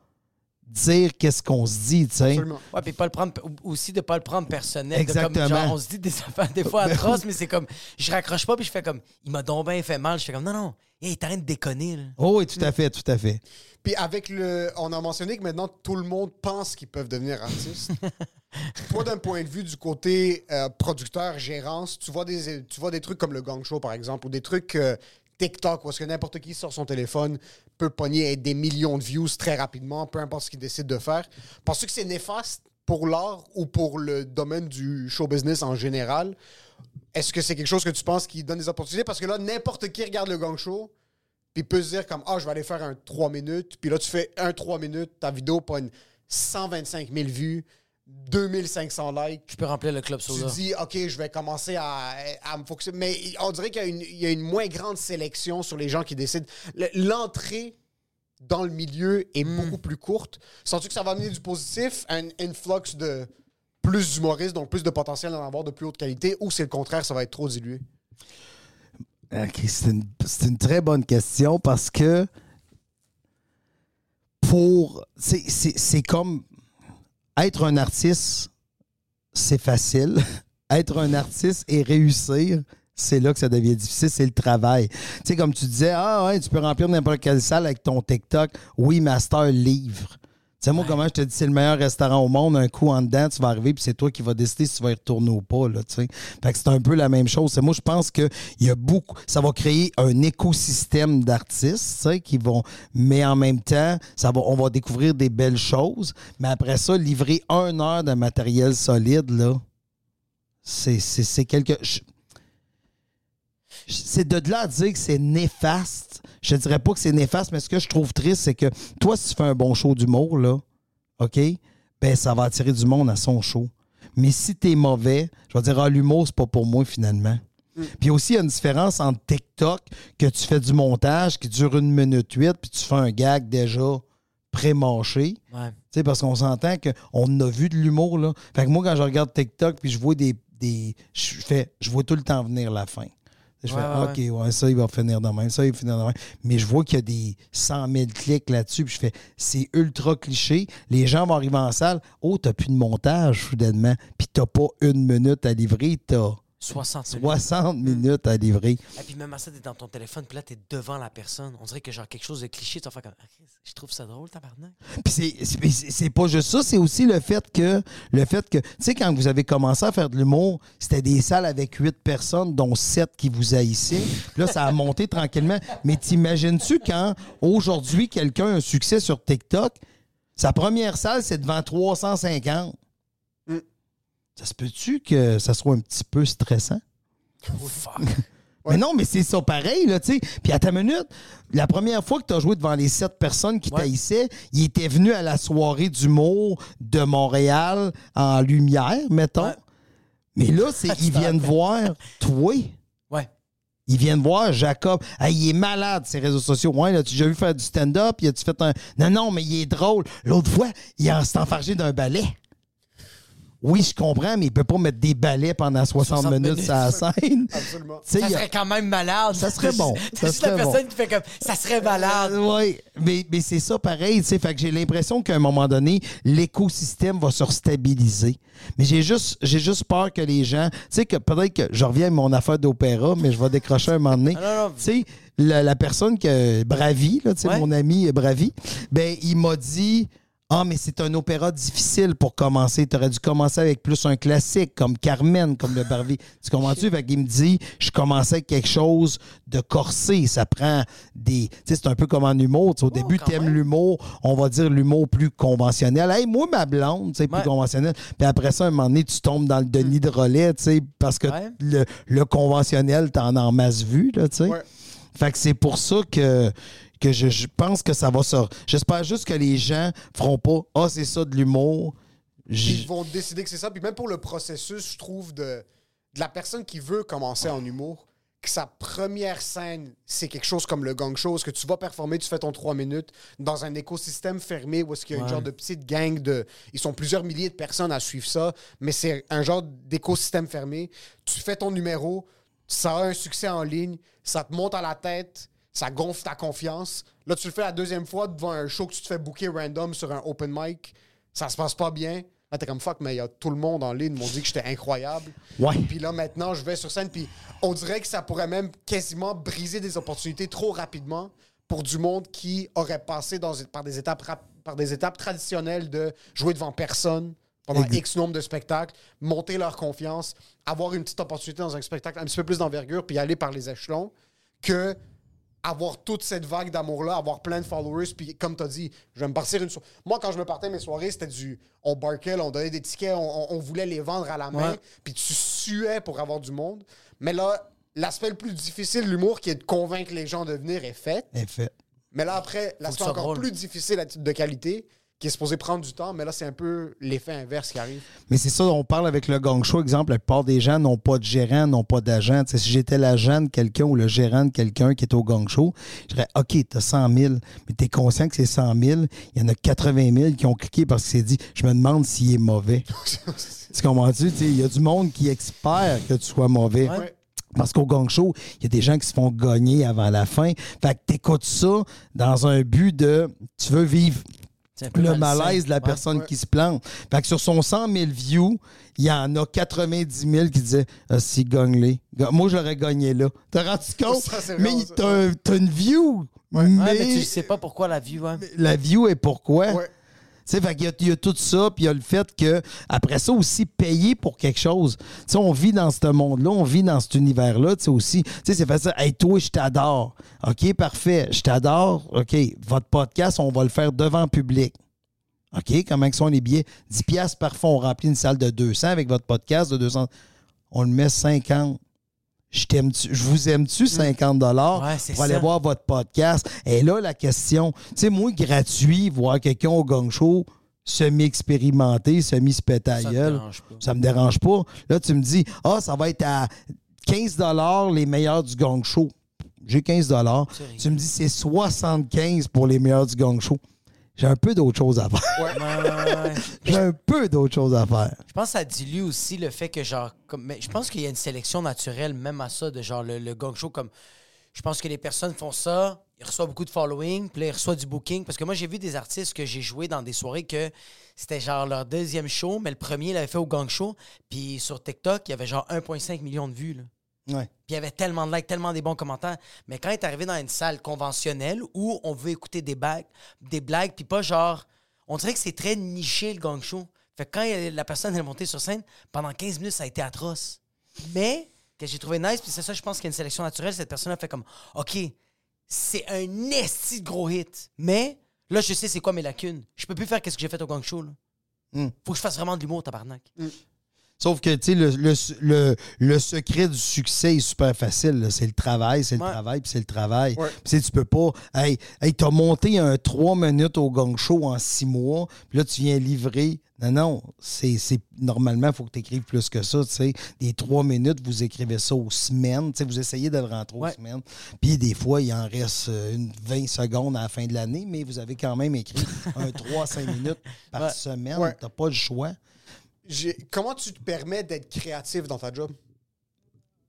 dire qu'est-ce qu'on se dit, tu sais. Absolument. Ouais, puis pas le prendre, aussi de pas le prendre personnel. de comme, Exactement. genre, on se dit des affaires des fois atroces, mais c'est comme, je raccroche pas, puis je fais comme, il m'a donc bien fait mal. Je fais comme, non, non, hey, t'es en train de déconner, là. Oh oui, tout à fait, tout à fait. Puis avec le. On a mentionné que maintenant tout le monde pense qu'ils peuvent devenir artistes. Toi, d'un point de vue du côté euh, producteur, gérance, tu vois, des, tu vois des trucs comme le Gang Show, par exemple, ou des trucs euh, TikTok, est-ce que n'importe qui sort son téléphone, peut pogner des millions de views très rapidement, peu importe ce qu'il décide de faire. Penses-tu que c'est néfaste pour l'art ou pour le domaine du show business en général? Est-ce que c'est quelque chose que tu penses qui donne des opportunités? Parce que là, n'importe qui regarde le Gang Show, puis peut se dire comme ah je vais aller faire un 3 minutes puis là tu fais un 3 minutes ta vidéo pogne 125 000 vues 2500 likes Je peux remplir le club tu soda. dis ok je vais commencer à, à me focusser mais on dirait qu'il y a, une, il y a une moins grande sélection sur les gens qui décident Le- l'entrée dans le milieu est beaucoup plus courte sens-tu que ça va amener du positif un influx de plus d'humoristes donc plus de potentiel d'en avoir de plus haute qualité ou c'est le contraire ça va être trop dilué? OK, c'est une, c'est une très bonne question parce que pour. C'est, c'est- c'est comme. Être un artiste, c'est facile. Être un artiste et réussir, c'est là que ça devient difficile, c'est le travail. Tu sais, comme tu disais, ah ouais, tu peux remplir n'importe quelle salle avec ton TikTok. Oui, Master livre. Tu sais, moi, comment je te dis, c'est le meilleur restaurant au monde, un coup en dedans, tu vas arriver, puis c'est toi qui vas décider si tu vas y retourner ou pas, là, tu sais. Fait que c'est un peu la même chose. C'est moi, je pense que y a beaucoup, ça va créer un écosystème d'artistes, tu sais, qui vont, mais en même temps, ça va, on va découvrir des belles choses, mais après ça, livrer une heure de matériel solide, là, c'est, c'est, c'est quelque... je- c'est de là à dire que c'est néfaste. Je ne dirais pas que c'est néfaste, mais ce que je trouve triste, c'est que toi, si tu fais un bon show d'humour, là, OK, ben ça va attirer du monde à son show. Mais si t'es mauvais, je vais dire, ah, l'humour, c'est pas pour moi, finalement. Puis aussi, il y a une différence entre TikTok, que tu fais du montage qui dure une minute huit, puis tu fais un gag déjà pré-mâché. Ouais. Tu parce qu'on s'entend qu'on a vu de l'humour, là. Fait que moi, quand je regarde TikTok, puis je vois des. des je fais. Je vois tout le temps venir la fin. Je Ouais, fais, ouais, OK, ouais, ça, il va finir de même, ça, il va finir de même. Mais je vois qu'il y a des 100 000 clics là-dessus, puis je fais, c'est ultra cliché. Les gens vont arriver en salle, oh, t'as plus de montage, soudainement, puis t'as pas une minute à livrer, t'as 60 minutes. 60 minutes à livrer. Et puis même à ça, t'es dans ton téléphone, puis là, t'es devant la personne. On dirait que genre quelque chose de cliché, tu vas faire comme. Ah, Je trouve ça drôle, tabarnak. Puis c'est- pas juste ça, c'est aussi le fait que, le fait que, tu sais, quand vous avez commencé à faire de l'humour, c'était des salles avec huit personnes, dont sept qui vous haïssaient. Puis là, ça a monté tranquillement. Mais t'imagines-tu quand, aujourd'hui, quelqu'un a un succès sur TikTok, sa première salle, c'est devant 350? Ça se peut-tu que ça soit un petit peu stressant? Fuck. Mais non, mais c'est ça pareil, là, tu sais. Puis à ta minute, la première fois que tu as joué devant les sept personnes qui Ouais. t'haïssaient, il était venu à la soirée d'humour de Montréal en lumière, mettons. Ouais. Mais là, c'est ils viennent voir toi. Ouais. Ils viennent voir Jacob. Hey, il est malade, ses réseaux sociaux. Ouais, là, tu déjà vu faire du stand-up? Il a-tu fait un. Non, non, mais il est drôle. L'autre fois, il s'est enfargé d'un balai. Oui, je comprends, mais il peut pas mettre des balais pendant 60, 60 minutes sur la scène. Absolument. Ça a- serait quand même malade. Ça serait bon. C'est juste la bon. personne qui fait comme. Ça serait malade. oui, mais, mais c'est ça pareil, tu sais. Fait que j'ai l'impression qu'à un moment donné, l'écosystème va se restabiliser. Mais j'ai juste, j'ai juste peur que les gens, tu sais, que peut-être que je reviens à mon affaire d'opéra, mais je vais décrocher un moment donné. Ah. Tu sais, la, la personne que Bravi, là, Ouais. mon ami Bravi, ben il m'a dit. Ah, mais c'est un opéra difficile pour commencer. Tu aurais dû commencer avec plus un classique, comme Carmen, comme le Barvi. Tu comprends-tu? Fait qu'il me dit, je commençais avec quelque chose de corsé. Ça prend des. Tu sais, c'est un peu comme en humour. Au début, quand tu aimes l'humour, on va dire l'humour plus conventionnel. Hey, moi, ma blonde, sais, plus conventionnel. Puis après ça, à un moment donné, tu tombes dans le Denis de relais, tu sais, parce que Ouais. le, le conventionnel, t'en as en masse vu, là, tu sais. Ouais. Fait que c'est pour ça que, que je, je pense que ça va se. J'espère juste que les gens feront pas Ah, c'est ça de l'humour. Ils vont décider que c'est ça. Puis même pour le processus, je trouve, de, de la personne qui veut commencer en humour, que sa première scène, c'est quelque chose comme le gang show, est-ce que tu vas performer, tu fais ton 3 minutes dans un écosystème fermé où est-ce qu'il y a une genre de petite gang de... Ils sont plusieurs milliers de personnes à suivre ça, mais c'est un genre d'écosystème fermé. Tu fais ton numéro, ça a un succès en ligne, ça te monte à la tête, ça gonfle ta confiance. Là, tu le fais la deuxième fois devant un show que tu te fais booker random sur un open mic, ça se passe pas bien. Là, t'es comme fuck, mais il y a tout le monde en ligne m'ont dit que j'étais incroyable. Ouais. Puis là, maintenant, je vais sur scène, puis on dirait que ça pourrait même quasiment briser des opportunités trop rapidement pour du monde qui aurait passé dans, par, des étapes, rap- par des étapes traditionnelles de jouer devant personne pendant. X nombre de spectacles, monter leur confiance, avoir une petite opportunité dans un spectacle un petit peu plus d'envergure, puis aller par les échelons, que avoir toute cette vague d'amour-là, avoir plein de followers, puis comme tu as dit, je vais me partir une soirée. Moi, quand je me partais mes soirées, c'était du. On barquait, on donnait des tickets, on, on- on voulait les vendre à la main, Ouais. puis tu suais pour avoir du monde. Mais là, l'aspect le plus difficile de l'humour, qui est de convaincre les gens de venir, est fait. est fait. Mais là, après, l'aspect encore drôle. plus difficile à titre de qualité, qui est supposé prendre du temps, mais là, c'est un peu l'effet inverse qui arrive. Mais c'est ça, on parle avec le gang show. Exemple, la plupart des gens n'ont pas de gérant, n'ont pas d'agent. Tu sais, si j'étais l'agent de quelqu'un ou le gérant de quelqu'un qui est au gang show, je dirais OK, t'as 100 000, mais t'es conscient que c'est 100 000. Il y en a 80 000 qui ont cliqué parce que c'est dit je me demande s'il est mauvais. tu comprends-tu? Tu Il y a du monde qui espère que tu sois mauvais. Ouais. Parce qu'au gang show, il y a des gens qui se font gagner avant la fin. Fait que t'écoutes ça dans un but de tu veux vivre le malaise de la Ouais. personne qui se plante. Fait que sur son 100 000 views, il y en a 90 000 qui disaient ah, si gagne-les. Ga- Moi, j'aurais gagné là. T'as rendu compte? Ça, mais t'as un- t'as une view. Ouais, mais, mais tu sais pas pourquoi la vue, ouais. la view est pourquoi? Sais, il y, a tout ça, puis il y a le fait que après ça aussi payer pour quelque chose. Tu sais, on vit dans ce monde-là, on vit dans cet univers-là, tu sais aussi. Tu sais, c'est facile. Hey, toi, je t'adore. OK, parfait. Je t'adore. OK, votre podcast, on va le faire devant public. OK, comment sont les billets? 10 piastres par fois, on remplit une salle de 200 avec votre podcast de 200. On le met 50. Je t'aime je vous aime-tu 50 dollars Ouais, pour aller ça. voir votre podcast? Et là, la question, tu sais, moi, gratuit, voir quelqu'un au gang show, semi-expérimenté, semi-spéta Ça me dérange pas. Là, tu me dis, ah, ça va être à 15 dollars les meilleurs du gang show. J'ai 15 dollars. Tu me dis, c'est 75 pour les meilleurs du gang show. J'ai un peu d'autres choses à faire. Ouais, ouais, ouais. J'ai un peu d'autres choses à faire. Je pense que ça dilue aussi le fait que, genre, comme, mais je pense qu'il y a une sélection naturelle même à ça, de genre le, le gang show. Comme, je pense que les personnes font ça, ils reçoivent beaucoup de following, puis là, ils reçoivent du booking. Parce que moi, j'ai vu des artistes que j'ai joué dans des soirées que c'était genre leur deuxième show, mais le premier, il l'avait fait au gang show. Puis sur TikTok, il y avait genre 1,5 million de vues. Là. Ouais. Puis il y avait tellement de likes, tellement des bons commentaires. Mais quand il est arrivé dans une salle conventionnelle où on veut écouter des blagues, des blagues, puis pas genre. On dirait que c'est très niché le gang show. Fait que quand il la personne est montée sur scène, pendant 15 minutes, ça a été atroce. Mais, que j'ai trouvé nice, puis c'est ça, je pense qu'il y a une sélection naturelle. Cette personne a fait comme, OK, c'est un esti de gros hit. Mais, là, je sais c'est quoi mes lacunes. Je peux plus faire qu'est-ce que j'ai fait au gang show. Là. Mm. Faut que je fasse vraiment de l'humour, tabarnak. Sauf que, tu sais, le, le, le, le secret du succès est super facile. C'est le travail, c'est le Ouais. travail, puis c'est le travail. Ouais. Puis, tu sais, tu peux pas. Hey, hey t'as monté un 3 minutes au gang show en 6 mois, puis là, tu viens livrer. Non, non, c'est c'est- normalement, il faut que tu écrives plus que ça. tu sais. Des 3 minutes, vous écrivez ça aux semaines. tu sais, Vous essayez de le rentrer aux Ouais. semaines. Puis des fois, il en reste euh, une 20 secondes à la fin de l'année, mais vous avez quand même écrit un 3-5 minutes par semaine. Ouais. T'as pas le choix. J'ai- Comment tu te permets d'être créatif dans ta job?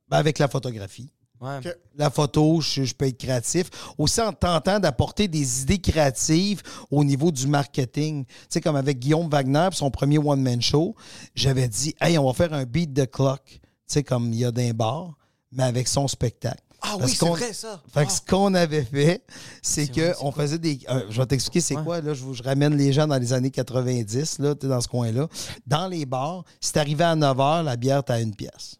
Ben, avec la photographie. Ouais. La photo, je, je peux être créatif. Aussi en tentant d'apporter des idées créatives au niveau du marketing. Tu sais, comme avec Guillaume Wagner, son premier one-man show, j'avais dit, hey, on va faire un beat the clock. Tu sais, comme il y a d'un bar, mais avec son spectacle. Ah oui, c'est qu'on- vrai, ça. Fait que Ah. ce qu'on avait fait, c'est C'est que vrai, c'est on quoi? faisait des. euh, je vais t'expliquer c'est Ouais. quoi. Là, je, vous- je ramène les gens dans les années 90, là, dans ce coin-là. Dans les bars, si t'arrivais à 9 h, la bière, t'as une pièce.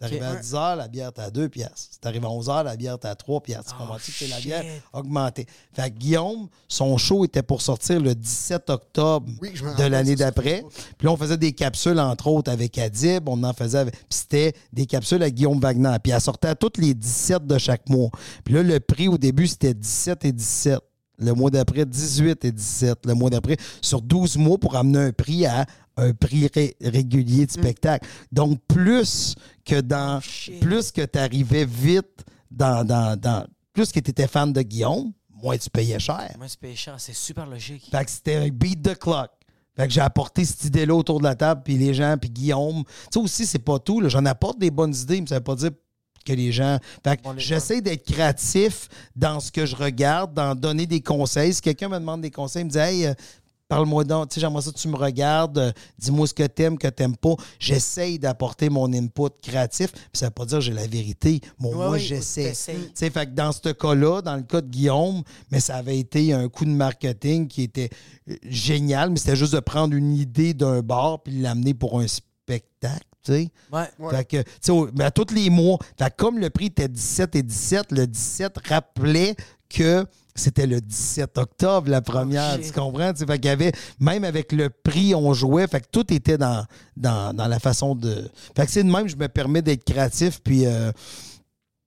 Si t'arrivais à Ouais. 10 h, la bière, t'as deux pièces. Si t'arrives à 11 h, la bière, t'as trois pièces. Tu Oh, comprends-tu que c'est la bière augmentée? Fait que Guillaume, son show était pour sortir le 17 octobre Oui, de l'année d'après. Puis là, on faisait des capsules, entre autres, avec Adib. On en faisait avec. Puis c'était des capsules à Guillaume Wagner. Puis elle sortait à toutes les 17 de chaque mois. Puis là, le prix au début, c'était 17 et 17. Le mois d'après, 18 et 17. Le mois d'après, sur 12 mois pour amener un prix à un prix ré- régulier de spectacle. Donc, plus que dans. shit. plus que tu arrivais vite dans, dans, dans. Plus que tu étais fan de Guillaume, moins tu payais cher. Moi, c'est péchant, c'est super logique. Fait que c'était un beat the clock. Fait que j'ai apporté cette idée-là autour de la table, puis les gens, puis Guillaume. Tu sais aussi, c'est pas tout. J'en apporte des bonnes idées, mais ça veut pas dire que les gens. Fait que On les- j'essaie d'être créatif dans ce que je regarde, d'en donner des conseils. Si quelqu'un me demande des conseils, il me dit Hey, euh, parle-moi donc, tu sais, j'aimerais ça que tu me regardes, euh, dis-moi ce que t'aimes, que t'aimes pas. J'essaye d'apporter mon input créatif, puis ça veut pas dire que j'ai la vérité. Bon, moi, oui, j'essaie. Tu sais, fait que dans ce cas-là, dans le cas de Guillaume, mais ça avait été un coup de marketing qui était euh, génial, mais c'était juste de prendre une idée d'un bar puis l'amener pour un spectacle, tu sais. Ouais. Ouais. Fait que, tu sais, au- mais à tous les mois, fait comme le prix était 17 et 17, le 17 rappelait que c'était le 17 octobre, la première, Oh, tu comprends? Tu sais, Fait qu'il y avait, même avec le prix, on jouait, fait que tout était dans, dans, dans la façon de... Fait que c'est de même, je me permets d'être créatif, puis... euh,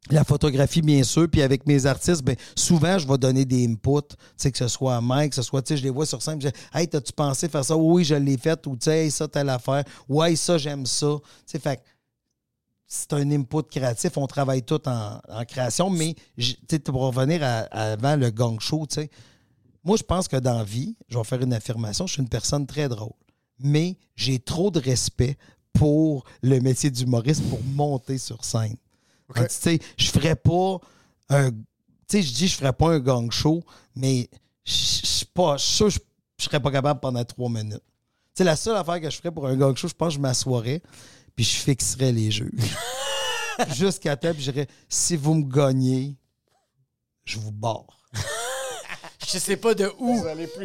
la photographie, bien sûr, puis avec mes artistes, ben, souvent, je vais donner des inputs, que ce soit à Mike, que ce soit, je les vois sur scène, je dis, hey, t'as-tu pensé faire ça? Oui, je l'ai fait, ou tu sais, hey, ça, telle affaire, ouais, ça, j'aime ça. Fait c'est un input créatif, on travaille tout en, en création, mais, pour revenir à- à avant le gang show, tu sais, moi, je pense que dans la vie, je vais faire une affirmation, je suis une personne très drôle, mais j'ai trop de respect pour le métier d'humoriste pour monter sur scène. OK. Tu sais, je ferais pas un. Tu sais, je dis je ferais pas un gang show, mais je suis pas. Je suis sûr que je je serais pas capable pendant trois minutes. Sais, la seule affaire que je ferais pour un gang show, je pense que je m'assoirais, puis je fixerais les jeux. Jusqu'à temps, puis je dirais si vous me gagnez, je vous barre. Je sais pas de où,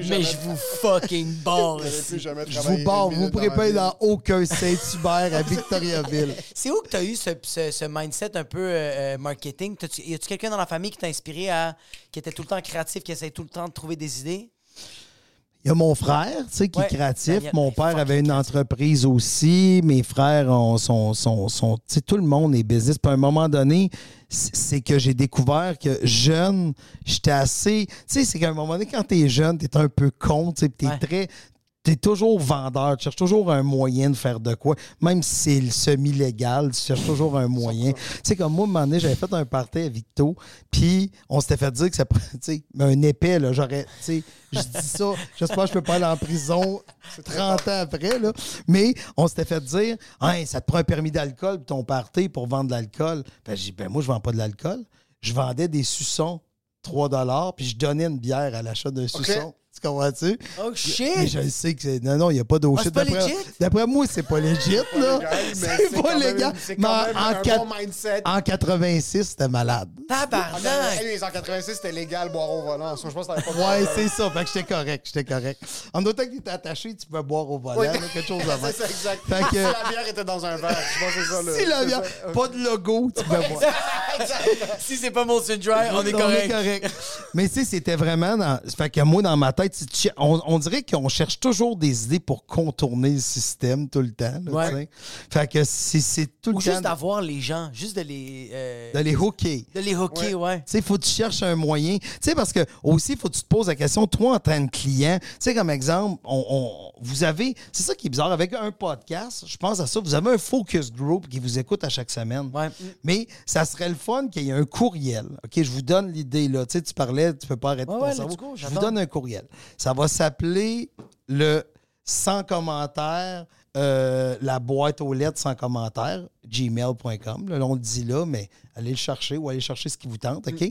mais je vous fucking barre. Je vous barre, vous minute pourrez pas aller dans aucun Saint-Hubert à Victoriaville. C'est où que tu as eu ce, ce- ce mindset un peu euh, euh, marketing? Y a-tu quelqu'un dans la famille qui t'a inspiré à. qui était tout le temps créatif, qui essaie tout le temps de trouver des idées? Il y a mon frère, tu sais, qui Ouais. est créatif. Mon père avait une entreprise aussi. Mes frères ont- sont, sont, sont- tu sais, tout le monde est business. Puis à un moment donné, c'est que j'ai découvert que jeune, j'étais assez. Tu sais, c'est qu'à un moment donné, quand t'es jeune, t'es un peu con, tu sais, t'es Ouais. très. Tu es toujours vendeur, tu cherches toujours un moyen de faire de quoi. Même si c'est le semi-légal, tu cherches toujours un moyen. Tu sais, comme moi, à un moment donné, j'avais fait un party à Victo, puis on s'était fait dire que ça sais, un épais, là, j'aurais, tu sais, je dis ça, j'espère que je peux pas aller en prison 30 ans après, là. Mais on s'était fait dire, Hein, ça te prend un permis d'alcool pour ton party pour vendre de l'alcool. Ben, j'ai dit, ben, moi, je vends pas de l'alcool. Je vendais des suçons 3 puis je donnais une bière à l'achat d'un suçon. Tu comprends-tu? Oh Mais shit! je le sais que c'est. Non, non, il n'y a pas d'eau Ah, shit. D'après- moi, c'est pas legit, là. C'est pas légal. C'est Mais en, même en un quatre- bon mindset. en 86, c'était malade. Tabarnak! Hey, en 86, c'était légal boire au volant. Ça, Je pense que pas Ouais, c'est ça. Fait que j'étais correct. J'étais correct. En autant que t'étais attaché, tu pouvais boire au volant, quelque chose avant. C'est ça, exact. Fait que- Si la bière était dans un verre, je pense que c'est ça. le- Si la bière, pas de logo, tu peux boire. si c'est pas Molson Dry, on est correct. Mais tu sais, c'était vraiment dans. Fait que moi, dans ma tête, on, on dirait qu'on cherche toujours des idées pour contourner le système tout le temps. là, Ouais. Fait que c'est tout Ou le juste temps d'avoir les gens, juste de les. euh, de les hooker. de les hooker, ouais. Tu sais, faut que tu cherches un moyen. Tu sais, parce que aussi, faut que tu te poses la question, toi, en tant que client, tu sais, comme exemple, on, on- vous avez, c'est ça qui est bizarre, avec un podcast, je pense à ça, vous avez un focus group qui vous écoute à chaque semaine. Ouais. Mais ça serait le fun qu'il y ait un courriel. OK, je vous donne l'idée, là. Tu sais, tu parlais, tu peux pas arrêter Ouais, ton ouais, cerveau. let's go, Je vous donne un courriel. Ça va s'appeler le sans commentaire, euh, la boîte aux lettres sans commentaire, gmail.com. Là, on le dit là, mais allez le chercher ou allez chercher ce qui vous tente, OK?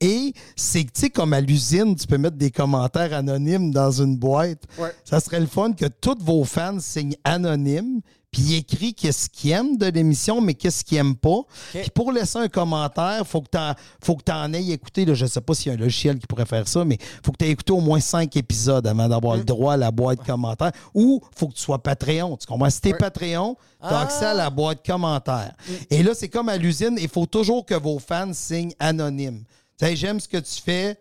Et c'est, tu sais, comme à l'usine, tu peux mettre des commentaires anonymes dans une boîte. Ouais. Ça serait le fun que tous vos fans signent anonyme, puis ils écrivent qu'est-ce qu'ils aiment de l'émission, mais qu'est-ce qu'ils n'aiment pas. Puis pour laisser un commentaire, il faut que tu en aies écouté, là, je ne sais pas s'il y a un logiciel qui pourrait faire ça, mais il faut que tu aies écouté au moins cinq épisodes avant d'avoir le droit à la boîte de commentaires. Ou il faut que tu sois Patreon. Tu comprends? Si tu es Patreon, tu as accès à la boîte commentaires. Et là, c'est comme à l'usine, il faut toujours que vos fans signent anonyme. Tu sais, j'aime ce que tu fais,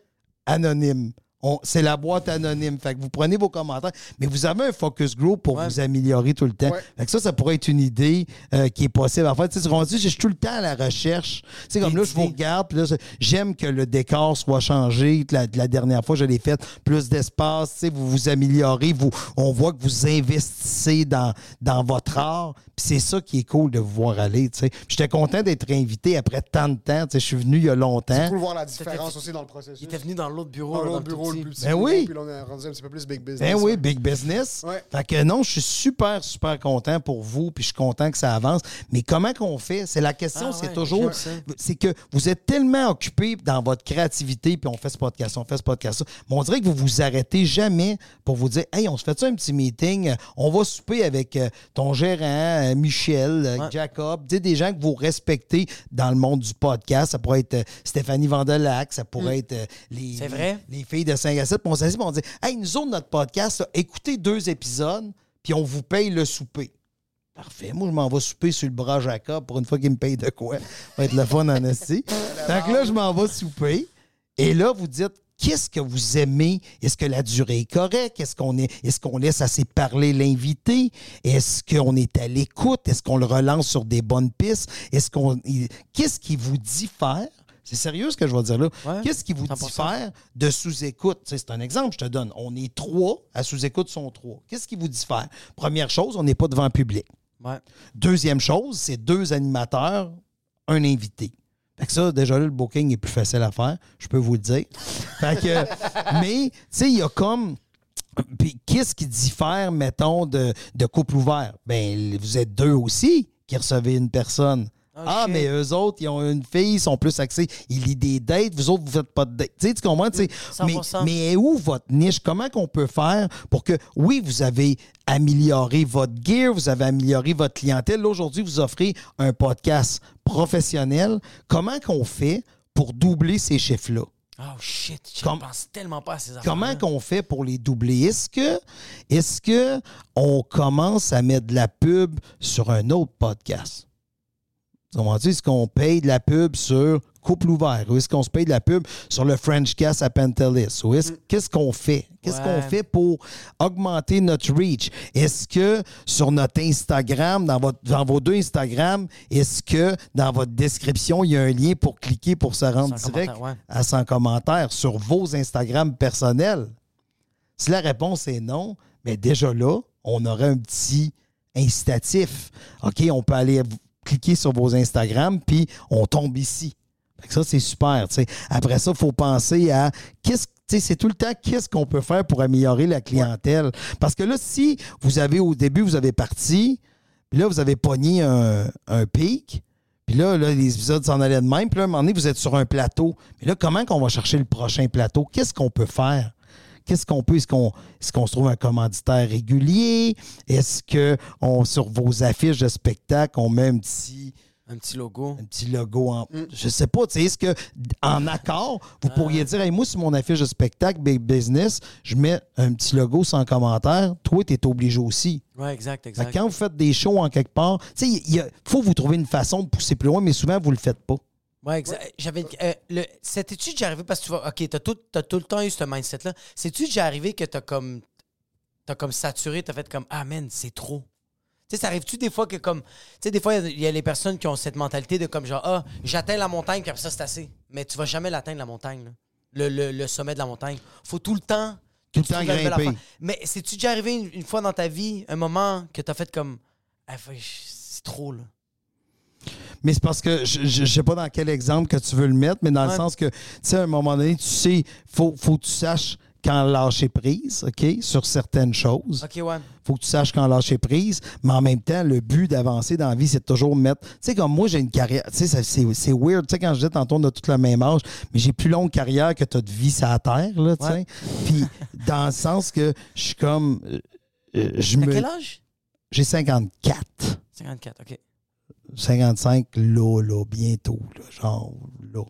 anonyme. C'est la boîte anonyme. Fait que vous prenez vos commentaires, mais vous avez un focus group pour vous améliorer tout le temps. Ouais. Fait que ça, ça pourrait être une idée euh, qui est possible. En fait, tu sais, on dit, je suis tout le temps à la recherche. Tu sais, comme là, je vous regarde, puis là, j'aime que le décor soit changé. La, la dernière fois, je l'ai fait, plus d'espace, tu sais, vous vous améliorez, vous, on voit que vous investissez dans, dans votre art. Puis c'est ça qui est cool de vous voir aller, tu sais. J'étais content d'être invité après tant de temps. Tu sais, je suis venu il y a longtemps. C'est cool de voir la différence aussi dans le processus. Il était venu dans l'autre. Dans bureau, plus petit. Ben oui. Puis là, on est rendu un petit peu plus big business. Ben oui, ouais. big business. Ouais. Fait que non, je suis super, super content pour vous, puis je suis content que ça avance. Mais comment qu'on fait? C'est la question, Ah c'est ouais, toujours, c'est que vous êtes tellement occupé dans votre créativité, puis on fait ce podcast, on fait ce podcast, mais on dirait que vous vous arrêtez jamais pour vous dire, hey, on se fait ça un petit meeting, on va souper avec euh, ton gérant, euh, Michel, euh, Ouais. Jacob, tu sais, des gens que vous respectez dans le monde du podcast. Ça pourrait être Stéphanie Vandelac, ça pourrait être les, Mm. C'est les- vrai. les filles de 5 à 7, puis on s'assit, on dit Hey, nous autres, notre podcast, là, écoutez deux épisodes, puis on vous paye le souper. Parfait. Moi, je m'en vais souper sur le bras Jacob pour une fois qu'il me paye de quoi. Ça va être le fun en esti. Que là, je m'en vais souper. Et là, vous dites Qu'est-ce que vous aimez? Est-ce que la durée est correcte? Est-ce qu'on est, est-ce qu'on laisse assez parler l'invité? Est-ce qu'on est à l'écoute? Est-ce qu'on le relance sur des bonnes pistes? Est-ce qu'on. Qu'est-ce qui vous diffère? C'est sérieux ce que je vais dire là. Ouais, Qu'est-ce qui vous 100%. diffère de sous-écoute? C'est un exemple, je te donne. On est trois, à sous-écoute sont trois. Qu'est-ce qui vous diffère? Première chose, on n'est pas devant le public. Ouais. Deuxième chose, c'est deux animateurs, un invité. Fait que ça, déjà là, le booking est plus facile à faire, je peux vous le dire. Fait que, mais, tu sais, il y a comme. Puis qu'est-ce qui diffère, mettons, de, de couple ouvert? Ben, vous êtes deux aussi qui recevez une personne. Ah, shit. mais eux autres, ils ont une fille, ils sont plus axés. Ils lisent des dates, vous autres, vous faites pas de dates. Tu sais, tu comprends? Mais, 100%. mais est où votre niche? Comment qu'on peut faire pour que, oui, vous avez amélioré votre gear, vous avez amélioré votre clientèle. Là, aujourd'hui, vous offrez un podcast professionnel. Comment qu'on fait pour doubler ces chiffres-là? Oh shit, je Comme- pense tellement pas à ces affaires. Comment qu'on fait pour les doubler? Est-ce que, est-ce que on commence à mettre de la pub sur un autre podcast? Est-ce qu'on paye de la pub sur Couple ouvert? Ou est-ce qu'on se paye de la pub sur le French Cast à Pentelis? Ou est-ce, qu'est-ce qu'on fait? Qu'est-ce Mm. Ouais. qu'on fait pour augmenter notre reach? Est-ce que sur notre Instagram, dans, votre, dans vos deux Instagram, est-ce que dans votre description, il y a un lien pour cliquer pour se rendre Sans direct ouais. à 100 commentaires sur vos Instagram personnels? Si la réponse est non, Mais déjà là, on aurait un petit incitatif. OK, on peut aller cliquer sur vos Instagram, puis on tombe ici. Ça, c'est super. Après ça, il faut penser à qu'est-ce c'est tout le temps qu'est-ce qu'on peut faire pour améliorer la clientèle. Parce que là, si vous avez au début, vous avez parti, puis là, vous avez pogné un, un pic, puis là, là, les épisodes s'en allaient de même, puis là, à un moment donné, vous êtes sur un plateau. Mais là, comment qu'on va chercher le prochain plateau? Qu'est-ce qu'on peut faire? Qu'est-ce qu'on peut? Est-ce qu'on est qu'on se trouve un commanditaire régulier? Est-ce que on, sur vos affiches de spectacle, on met un petit, Un petit logo. un petit logo en. Je sais pas, tu sais, est-ce que en accord, vous pourriez dire, Hey, moi, sur mon affiche de spectacle, Big Business, je mets un petit logo sans commentaire. Toi, tu es obligé aussi. Ouais, exact, Fait exact. quand vous faites des shows en quelque part, tu sais, il faut vous trouver une façon de pousser plus loin, mais souvent, vous le faites pas. Ouais, exact. J'avais. euh, le, C'était-tu déjà arrivé parce que tu vois, OK, t'as tout, t'as tout le temps eu ce mindset-là. C'est-tu déjà arrivé que t'as comme. T'as comme saturé, t'as fait comme Ah, man, c'est trop. Tu sais, ça arrive-tu des fois que comme. Tu sais, des fois, il y a- il y, a les personnes qui ont cette mentalité de comme genre Ah, j'atteins la montagne, puis après ça, c'est assez. Mais tu vas jamais l'atteindre, la montagne, là. Le, le- le sommet de la montagne. Faut tout le temps. que Tout le tu temps grimper. Mais c'est-tu déjà arrivé une, une fois dans ta vie, un moment que t'as fait comme Ah, c'est trop, là? Mais c'est parce que je, je sais pas dans quel exemple que tu veux le mettre, mais dans le sens que, tu sais, à un moment donné, tu sais, faut, faut que tu saches quand lâcher prise, OK, sur certaines choses. OK, ouais. faut que tu saches quand lâcher prise, mais en même temps, le but d'avancer dans la vie, c'est de toujours mettre. Tu sais, comme moi, j'ai une carrière. Tu sais, c'est weird. Tu sais, quand je dis tantôt, on a tout le même âge, mais j'ai plus longue carrière que tu as de vie sur la terre, là, tu sais. Ouais. Puis, dans le sens que je suis comme. euh, euh, je me. quel âge? J'ai 54. 54, OK. 55, là, là, bientôt, là, genre, là.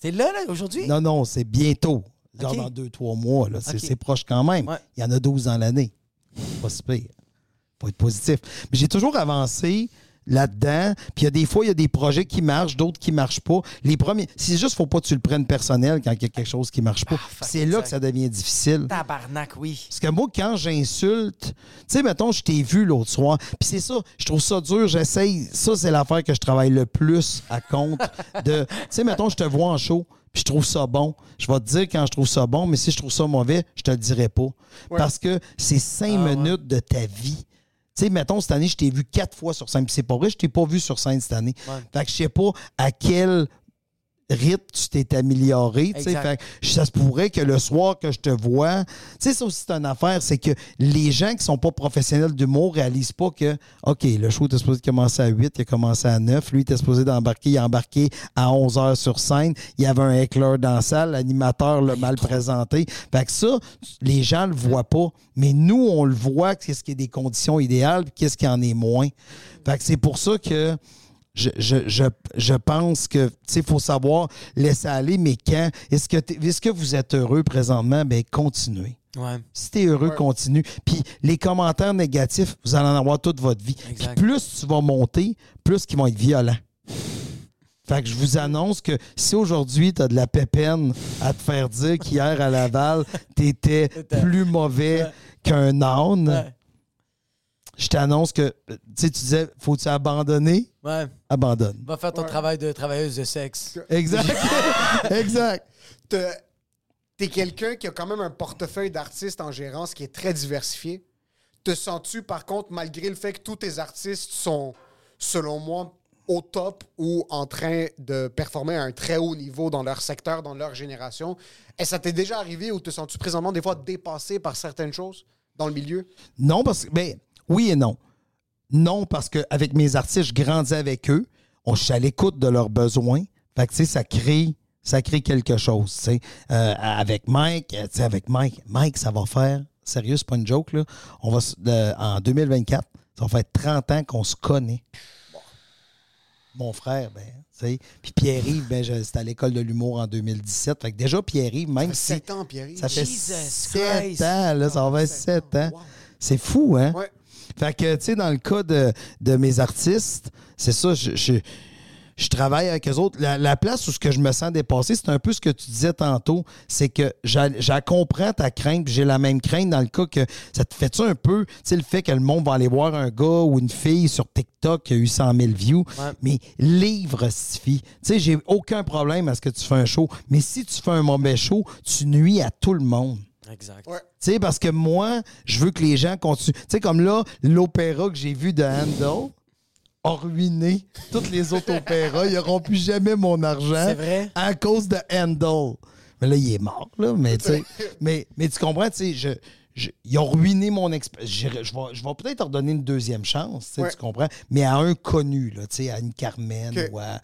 C'est là, là, aujourd'hui? Non, non, c'est bientôt. Genre dans deux, trois mois. là. C'est proche quand même. Ouais. Il y en a 12 dans l'année. Pas si pire. Faut être positif. Mais j'ai toujours avancé là-dedans. Puis il y a des fois, il y a des projets qui marchent, d'autres qui marchent pas. Les premiers, c'est juste faut pas que tu le prennes personnel quand il y a quelque chose qui marche pas. fuck, c'est là que ça devient difficile. Tabarnak, oui. Parce que moi, quand j'insulte, tu sais, mettons, je t'ai vu l'autre soir, puis c'est ça, je trouve ça dur, j'essaye, ça, c'est l'affaire que je travaille le plus à compte de, tu sais, mettons, je te vois en show, puis je trouve ça bon. Je vais te dire quand je trouve ça bon, mais si je trouve ça mauvais, je te le dirai pas. Parce que c'est cinq Ah, ouais. minutes de ta vie. Tu sais, mettons, cette année, je t'ai vu quatre fois sur scène. Puis c'est pas vrai, je t'ai pas vu sur scène cette année. Ouais. Fait que je sais pas à quel rythme tu t'es amélioré. tu sais. Exact. Fait ça se pourrait que le soir que je te vois, tu sais, ça aussi, c'est une affaire, c'est que les gens qui sont pas professionnels d'humour réalisent pas que, OK, le show était supposé commencer à 8, il a commencé à 9, lui, il était supposé d'embarquer, il a embarqué à 11 heures sur scène, il y avait un éclair dans la salle, l'animateur l'a mal présenté. Fait que ça, les gens le voient pas, mais nous, on le voit, qu'est-ce qui est des conditions idéales, qu'est-ce qui en est moins. Fait que c'est pour ça que je, je, je, je pense que il faut savoir laisser aller, mais quand? Est-ce que, est-ce que vous êtes heureux présentement? Ben continuez. Ouais. Si t'es heureux, continue. Puis les commentaires négatifs, vous allez en avoir toute votre vie. Puis plus tu vas monter, plus ils vont être violents. Fait que je vous annonce que si aujourd'hui tu as de la pépine à te faire dire qu'hier à Laval, t'étais plus mauvais qu'un âne, Ouais. Je t'annonce que tu sais, tu disais, faut-tu abandonner? Ouais. Abandonne. Va faire ton travail de travailleuse de sexe. Exact. exact. Te- T'es quelqu'un qui a quand même un portefeuille d'artistes en gérance qui est très diversifié. Te sens-tu, par contre, malgré le fait que tous tes artistes sont, selon moi, au top ou en train de performer à un très haut niveau dans leur secteur, dans leur génération, est-ce que ça t'est déjà arrivé ou te sens-tu présentement des fois dépassé par certaines choses dans le milieu? Non, parce que, ben, oui et non. Non, parce qu'avec mes artistes, je grandis avec eux. On, je suis à l'écoute de leurs besoins. Fait que, tu sais, ça crée, ça crée quelque chose, tu sais. Euh, avec Mike, euh, tu sais, avec Mike, Mike, ça va faire, sérieux, c'est pas une joke, là. On va, en 2024, ça va faire 30 ans qu'on se connaît. Mon frère, ben, tu sais. Puis Pierre-Yves, ben, c'était à l'école de l'humour en 2017. Fait que déjà, Pierre-Yves, même si. 7 ans, Pierre. Ça fait Jesus 7 Christ. ans, là, ça va faire sept 7 ans. Wow. C'est fou, hein? Ouais. Fait que, tu sais, dans le cas de, de mes artistes, c'est ça, je, je, je travaille avec eux autres. La, la place où ce que je me sens dépassé, c'est un peu ce que tu disais tantôt, c'est que j'a comprends ta crainte, puis j'ai la même crainte dans le cas que ça te fait-tu un peu, tu sais, le fait que le monde va aller voir un gars ou une fille sur TikTok qui a eu 100 000 views, Ouais. mais livre suffit. Tu sais, j'ai aucun problème à ce que tu fais un show, mais si tu fais un mauvais show, tu nuis à tout le monde. Exact. Ouais. Tu sais, parce que moi, je veux que les gens continuent. Tu sais, comme là, l'opéra que j'ai vu de Handel a ruiné tous les autres opéras. Ils n'auront plus jamais mon argent. C'est vrai? À cause de Handel. Mais là, il est mort, là. Mais, mais, mais tu comprends, tu sais, je, je- ils ont ruiné mon expérience. Je, je vais, je vais peut-être leur donner une deuxième chance, Ouais. tu comprends? Mais à un connu, là, tu sais, à une Carmen ou à,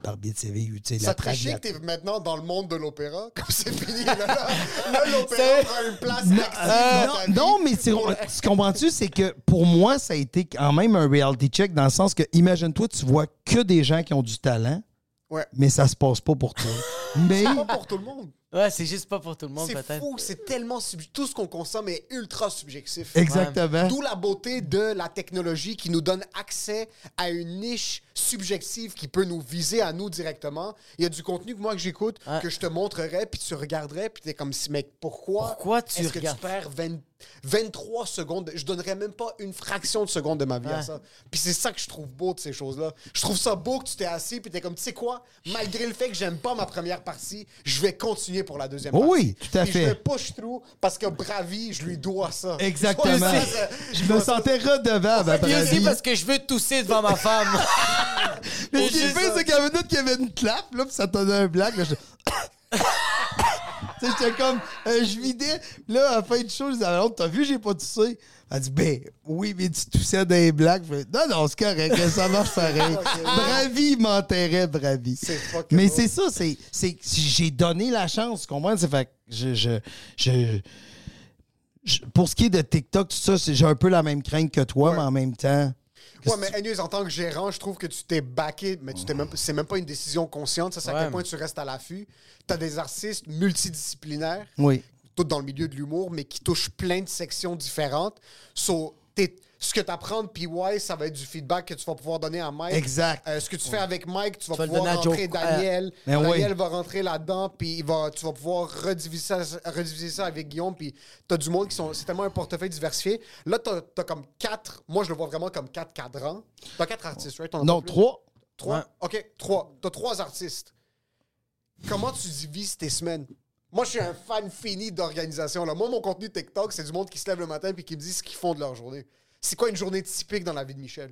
tu sais, Barbie de TV, tu sais, Ça la chier que t'es maintenant dans le monde de l'opéra, comme c'est fini. Là, l'opéra prend une place active Euh, dans ta non, vie. non, mais tu comprends-tu, c'est que pour moi, ça a été quand même un reality check dans le sens que, imagine-toi, tu vois que des gens qui ont du talent, Ouais. mais ça se passe pas pour toi. mais C'est pas pour tout le monde. Ouais, c'est juste pas pour tout le monde, C'est peut-être. fou, c'est tellement sub- tout ce qu'on consomme est ultra subjectif. exactement. D'où la beauté de la technologie qui nous donne accès à une niche subjective qui peut nous viser à nous directement. Il y a du contenu que moi que j'écoute, Ouais. que je te montrerais, puis tu regarderais, puis t'es comme si, mec, pourquoi, Pourquoi tu est-ce que tu perds 20 23 secondes? Je donnerais même pas une fraction de seconde de ma vie à ça. Puis c'est ça que je trouve beau de ces choses-là. Je trouve ça beau que tu t'es assis, puis t'es comme, tu sais quoi, malgré le fait que j'aime pas ma première partie, je vais continuer pour la deuxième Oh partie. oui, tout à Puis fait. Je vais push through parce que Bravi, je lui dois ça. Exactement. Je dois ça, Je me sentais redevable à Bravi. parce que je veux tousser devant ma femme. Mais ce qui est fait, c'est qu'à la minute qu'il y avait une clap, là, puis ça donnait un blague, là, je... Tu sais, j'étais comme, euh, je vidais. Là, à la fin du show, je disais, alors, t'as vu, j'ai pas toussé. Elle dit, ben, oui, mais tu toussais dans les blagues. Je fais, non, non, c'est correct, ça marche pareil. Bravi, il m'enterrait, Bravi. Mais c'est ça, c'est, c'est, j'ai donné la chance, tu comprends? C'est fait que je, je, je, je- pour ce qui est de TikTok, tout ça, j'ai un peu la même crainte que toi, Ouais. mais en même temps. Ouais, mais anyways, en tant que gérant, je trouve que tu t'es backé, mais tu t'es même, c'est même pas une décision consciente. Ça, c'est à Ouais. quel point tu restes à l'affût. T'as des artistes multidisciplinaires, Oui. tous dans le milieu de l'humour, mais qui touchent plein de sections différentes. So, t'es- ce que tu apprends de PY, ça va être du feedback que tu vas pouvoir donner à Mike. Exact. Euh, ce que tu fais avec Mike, tu vas Tu pouvoir rentrer Daniel. Ben oui. Daniel va rentrer là-dedans, puis il va, tu vas pouvoir rediviser ça, rediviser ça avec Guillaume, puis tu as du monde qui sont. C'est tellement un portefeuille diversifié. Là, tu as, comme quatre. Moi, je le vois vraiment comme quatre cadrans. Tu as quatre artistes, right? Non, trois. Trois? Ouais. OK, trois. Tu as trois artistes. Comment tu divises tes semaines? Moi, je suis un fan fini d'organisation. Moi, mon contenu TikTok, c'est du monde qui se lève le matin puis qui me dit ce qu'ils font de leur journée. C'est quoi une journée typique dans la vie de Michel?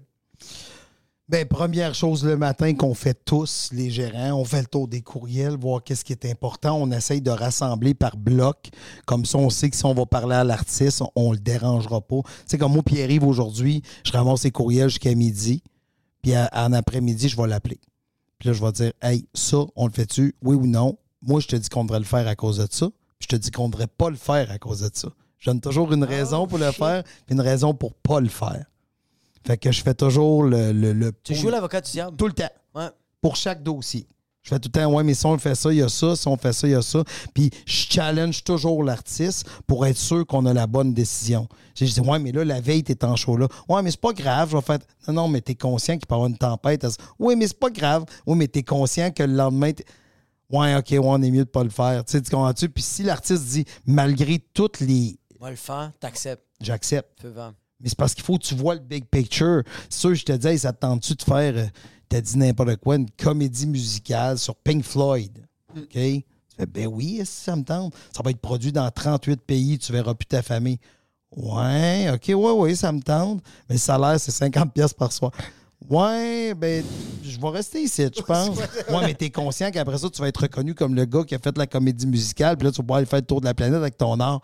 Ben, première chose le matin qu'on fait tous, les gérants, on fait le tour des courriels, voir qu'est-ce qui est important. On essaye de rassembler par bloc. Comme ça, on sait que si on va parler à l'artiste, on, on le dérangera pas. Sais, comme moi, Pierre-Yves, aujourd'hui, je ramasse ses courriels jusqu'à midi. Puis en après-midi, je vais l'appeler. Puis là, je vais dire, hey, ça, on le fait-tu? Oui ou non? Moi, je te dis qu'on devrait le faire à cause de ça. Puis je te dis qu'on ne devrait pas le faire à cause de ça. Je donne toujours une raison pour le faire, puis une raison pour pas le faire. Fait que je fais toujours le. le, le tu joues l'avocat du diable. tout le temps. Ouais. Pour chaque dossier. Je fais tout le temps, ouais, mais si on fait ça, il y a ça. Si on fait ça, il y a ça. Puis je challenge toujours l'artiste pour être sûr qu'on a la bonne décision. Je dis, ouais, mais là, la veille, t'es en show là. Ouais, mais c'est pas grave. Je vais faire, non, non, mais t'es conscient qu'il peut y avoir une tempête. Oui, mais c'est pas grave. Oui, mais t'es conscient que le lendemain, t'es- ouais, OK, ouais, on est mieux de pas le faire. Tu sais, tu comprends-tu? Puis si l'artiste dit, malgré toutes les. Va le faire, t'acceptes. J'accepte. Feu vent. Mais c'est parce qu'il faut que tu vois le big picture. C'est sûr, je te dis, hey, ça te tente-tu de faire, euh, t'as dit n'importe quoi, une comédie musicale sur Pink Floyd? OK? Tu fais, ben oui, ça me tente? Ça va être produit dans 38 pays, tu verras plus ta famille. Ouais, OK, ouais, ouais, ça me tente. Mais le salaire, c'est 50 pièces par soir. Ouais, ben, je vais rester ici, je pense. Ouais, mais t'es conscient qu'après ça, tu vas être reconnu comme le gars qui a fait la comédie musicale, puis là, tu vas pouvoir aller faire le tour de la planète avec ton art.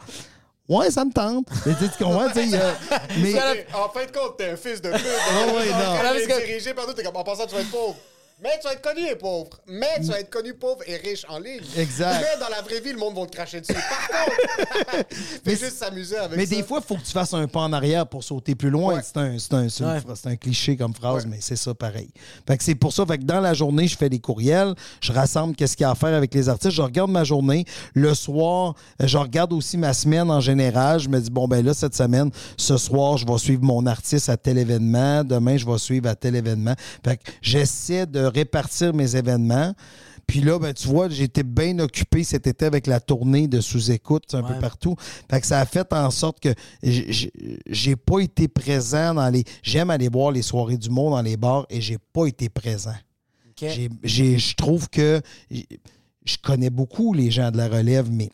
Ouais, ça me tente. Mais tu sais, tu comprends? tu sais, il y a- mais, en fin de compte, t'es un fils de pute. Ouais, ouais, non. Dirigé par nous, t'es comme en pensant que tu vas être pauvre. Mais tu vas être connu et pauvre. Mais tu vas être connu pauvre et riche en ligne. Exact. Mais dans la vraie vie, le monde va te cracher dessus. Par contre, fais juste s'amuser avec Mais ça. des fois, il faut que tu fasses un pas en arrière pour sauter plus loin. Ouais. C'est un, Ouais. cliché comme phrase, Ouais. mais c'est ça pareil. Fait que c'est pour ça. Fait que dans la journée, je fais des courriels, je rassemble qu'est-ce qu'il y a à faire avec les artistes, je regarde ma journée. Le soir, je regarde aussi ma semaine en général. Je me dis, bon, ben là, cette semaine, ce soir, je vais suivre mon artiste à tel événement. Demain, je vais suivre à tel événement. Fait que j'essaie de répartir mes événements. Puis là, ben, tu vois, j'étais bien occupé cet été avec la tournée de sous-écoute un peu partout. Fait que ça a fait en sorte que j'ai pas été présent dans les. J'aime aller voir les soirées du monde dans les bars et j'ai pas été présent. Je trouve que je connais beaucoup les gens de la relève, mais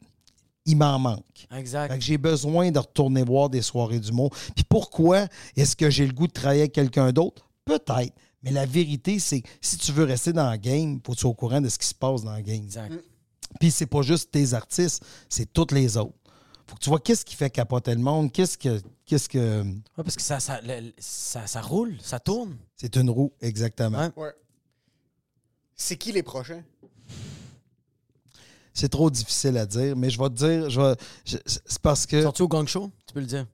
il m'en manque. Exact. J'ai besoin de retourner voir des soirées d'humour. Puis pourquoi est-ce que j'ai le goût de travailler avec quelqu'un d'autre? Peut-être. Mais la vérité, c'est que si tu veux rester dans le game, faut que tu sois au courant de ce qui se passe dans le game. Exact. Puis c'est pas juste tes artistes, c'est tous les autres. Faut que tu vois qu'est-ce qui fait capoter le monde, qu'est-ce que. Qu'est-ce que. Ouais, parce que ça, ça, le- ça, ça roule, ça tourne. C'est une roue, exactement. Ouais. Ouais. C'est qui les prochains? C'est trop difficile à dire, mais je vais te dire, je vais- je- c'est parce que. Sorti au gang show, tu peux le dire.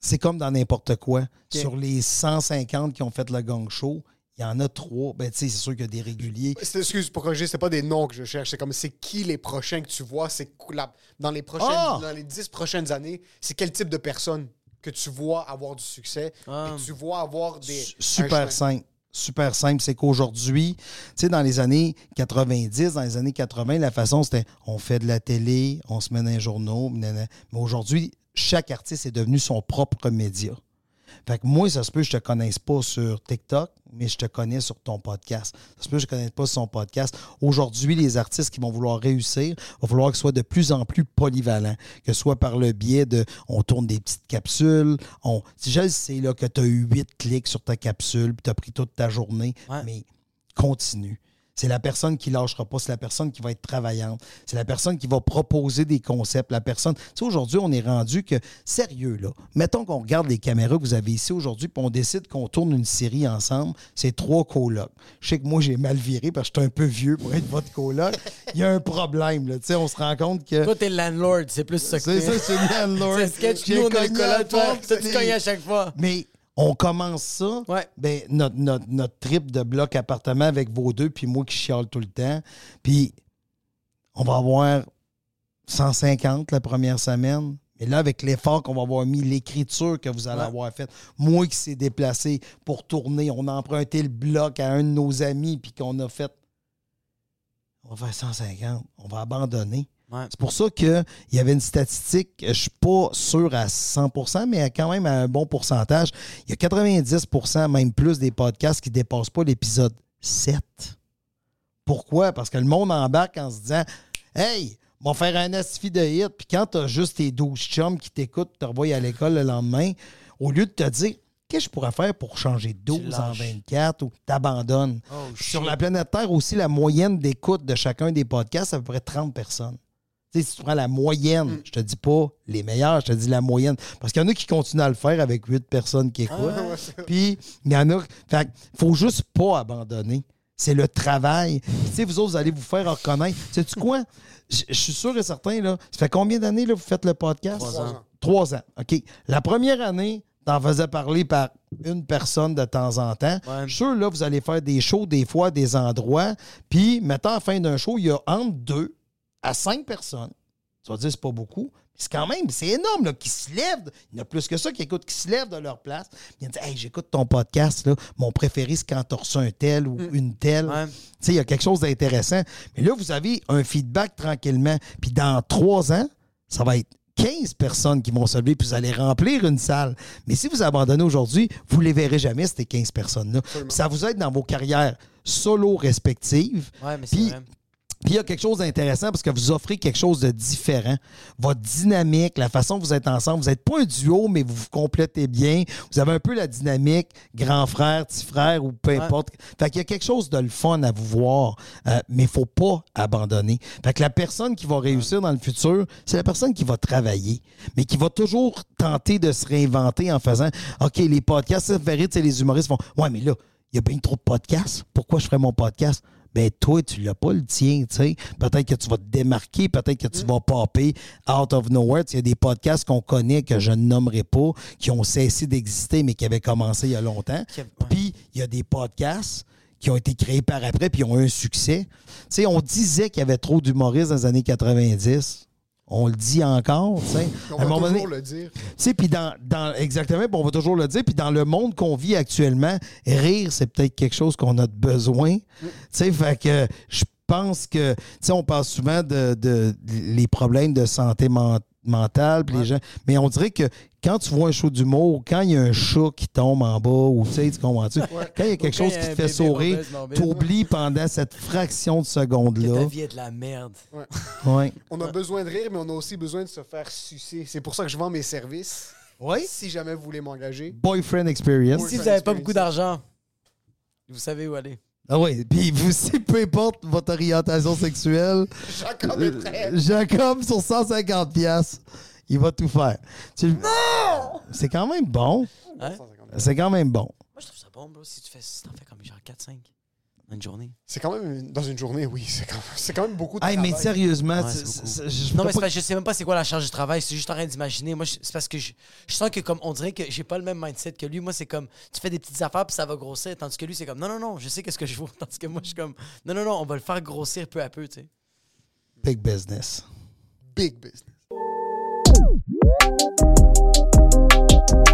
C'est comme dans n'importe quoi. Sur les 150 qui ont fait le gang show, il y en a trois. Ben, tu sais, c'est sûr qu'il y a des réguliers. C'est- Excuse pour corriger, c'est pas des noms que je cherche. C'est comme c'est qui les prochains que tu vois? C'est dans les prochaines, Ah! dans les dix prochaines années. C'est quel type de personne que tu vois avoir du succès? Ah. et que tu vois avoir des Super simple. Super simple. C'est qu'aujourd'hui, tu sais, dans les années 90, dans les années 80, la façon, c'était on fait de la télé, on se met dans les journaux, nanana. mais aujourd'hui, chaque artiste est devenu son propre média. Fait que moi, ça se peut que je te connaisse pas sur TikTok, mais je te connais sur ton podcast. Ça se peut que je ne connaisse pas sur son podcast. Aujourd'hui, les artistes qui vont vouloir réussir, il va falloir qu'ils soient de plus en plus polyvalents, que ce soit par le biais de on tourne des petites capsules. On, si je le sais là, que tu as eu huit clics sur ta capsule, puis tu as pris toute ta journée, Ouais. mais continue. C'est la personne qui lâchera pas, c'est la personne qui va être travaillante, c'est la personne qui va proposer des concepts, la personne. Tu sais, aujourd'hui, on est rendu que, sérieux, là, mettons qu'on regarde les caméras que vous avez ici aujourd'hui, puis on décide qu'on tourne une série ensemble, c'est trois colocs. Je sais que moi, j'ai mal viré parce que je suis un peu vieux pour être votre coloc. Il y a un problème, là. Tu sais, on se rend compte que. Toi, t'es le landlord, c'est plus ça que C'est ça, c'est le landlord. C'est sketch, nous, on cogné le collant, toi, tu cognes à chaque fois. mais on commence ça. Ouais. Ben, notre, notre, notre trip de bloc appartement avec vos deux, puis moi qui chiale tout le temps. Puis on va avoir 150 la première semaine. Mais là, avec l'effort qu'on va avoir mis, l'écriture que vous allez Ouais. avoir faite, moi qui s'est déplacé pour tourner, on a emprunté le bloc à un de nos amis, puis qu'on a fait. On va faire 150. On va abandonner. Ouais. C'est pour ça qu'il y avait une statistique, je ne suis pas sûr à 100% mais quand même à un bon pourcentage. Il y a 90% même plus des podcasts qui ne dépassent pas l'épisode 7. Pourquoi? Parce que le monde embarque en se disant Hey, on va faire un astifi de hit, puis quand tu as juste tes 12 chums qui t'écoutent, tu te revois à l'école le lendemain, au lieu de te dire Qu'est-ce que je pourrais faire pour changer 12 en lâches. 24 ou t'abandonnes? Oh, Sur la planète Terre aussi, la moyenne d'écoute de chacun des podcasts, c'est à peu près 30 personnes. Tu si tu prends la moyenne, je te dis pas les meilleurs, je te dis la moyenne. Parce qu'il y en a qui continuent à le faire avec 8 personnes qui écoutent. Puis, il y en a. Fait que faut juste pas abandonner. C'est le travail. Puis, Tu sais, vous autres, vous allez vous faire reconnaître. Sais-tu quoi? Je suis sûr et certain, là. Ça fait combien d'années, là, vous faites le podcast? Trois ans. Trois ans. OK. La première année, t'en faisais parler par une personne de temps en temps. Ouais. Je suis sûr, là, vous allez faire des shows, des fois, des endroits. Puis, mettons, à la fin d'un show, il y a entre deux à cinq personnes. Tu vas dire, c'est pas beaucoup. mais C'est quand même, c'est énorme, là, qui se lèvent. Il y en a plus que ça qui écoutent, qui se lèvent de leur place. Ils disent, hey, j'écoute ton podcast, là. Mon préféré, c'est quand tu reçu un tel ou une telle. Ouais. Tu sais, il y a quelque chose d'intéressant. Mais là, vous avez un feedback tranquillement. Puis dans trois ans, ça va être 15 personnes qui vont se lever, puis vous allez remplir une salle. Mais si vous abandonnez aujourd'hui, vous ne les verrez jamais, ces 15 personnes-là. Ça vous aide dans vos carrières solo respectives. Ouais, Puis. Puis il y a quelque chose d'intéressant parce que vous offrez quelque chose de différent. Votre dynamique, la façon que vous êtes ensemble, vous n'êtes pas un duo, mais vous vous complétez bien. Vous avez un peu la dynamique grand frère, petit frère ou peu importe. Fait qu'il y a quelque chose de le fun à vous voir, euh, mais il faut pas abandonner. Fait que la personne qui va réussir dans le futur, c'est la personne qui va travailler, mais qui va toujours tenter de se réinventer en faisant OK, les podcasts, sais, les humoristes font Ouais, mais là, il y a bien trop de podcasts. Pourquoi je ferais mon podcast? Ben toi, tu l'as pas le tien, tu sais. Peut-être que tu vas te démarquer, peut-être que tu vas popper out of nowhere. Il y a des podcasts qu'on connaît que je ne nommerai pas, qui ont cessé d'exister, mais qui avaient commencé il y a longtemps. Puis, il y a des podcasts qui ont été créés par après, puis ont eu un succès. Tu sais, on disait qu'il y avait trop d'humoristes dans les années 90. On le dit encore. On va toujours donné- le dire. tu sais, puis dans, dans- exactement, on va toujours le dire, puis dans le monde qu'on vit actuellement, rire, c'est peut-être quelque chose qu'on a de besoin. Tu sais, fait que je pense que, tu sais, on parle souvent de, de- les problèmes de santé men- mentale, puis les gens, mais on dirait que quand tu vois un show d'humour, quand il y a un chat qui tombe en bas, ou tu sais, tu comprends-tu? Quand il y a quelque chose qui te fait sourire, t'oublies pendant cette fraction de seconde-là. ta vie est de la merde. Ouais. On a besoin de rire, mais on a aussi besoin de se faire sucer. C'est pour ça que je vends mes services. Oui. Si jamais vous voulez m'engager. Boyfriend experience. Si vous n'avez pas beaucoup d'argent, vous savez où aller. Ah oui, puis vous, si peu importe votre orientation sexuelle, Jacob est prêt. euh, Jacob sur 150 pièces, il va tout faire. Tu- C'est quand même bon. Hein? C'est quand même bon. Moi, je trouve ça bon, bro, si tu fais, si t'en fais comme genre 4-5 dans une journée. C'est quand même, une- dans une journée, oui, c'est quand, c'est quand même beaucoup de Hey, mais travail. sérieusement, Ouais, c'est- c'est c'est- je Non, mais c'est pas- parce que je sais même pas c'est quoi la charge de travail. C'est juste en train d'imaginer. Moi, je- c'est parce que je, je sens que, comme on dirait que j'ai pas le même mindset que lui. Moi, c'est comme tu fais des petites affaires puis ça va grossir. Tandis que lui, c'est comme non, non, non, je sais qu'est-ce que je vaux. Tandis que moi, je suis comme non, non, non, on va le faire grossir peu à peu, tu sais. Big business. Big business.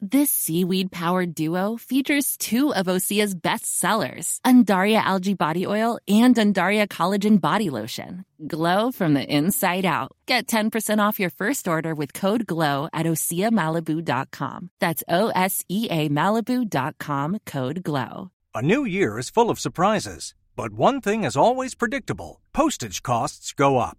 This seaweed powered duo features two of Osea's best sellers, Undaria Algae Body Oil and Undaria Collagen Body Lotion. Glow from the inside out. Get 10% off your first order with code GLOW at OseaMalibu.com. That's O S E A Malibu.com code GLOW. A new year is full of surprises, but one thing is always predictable postage costs go up.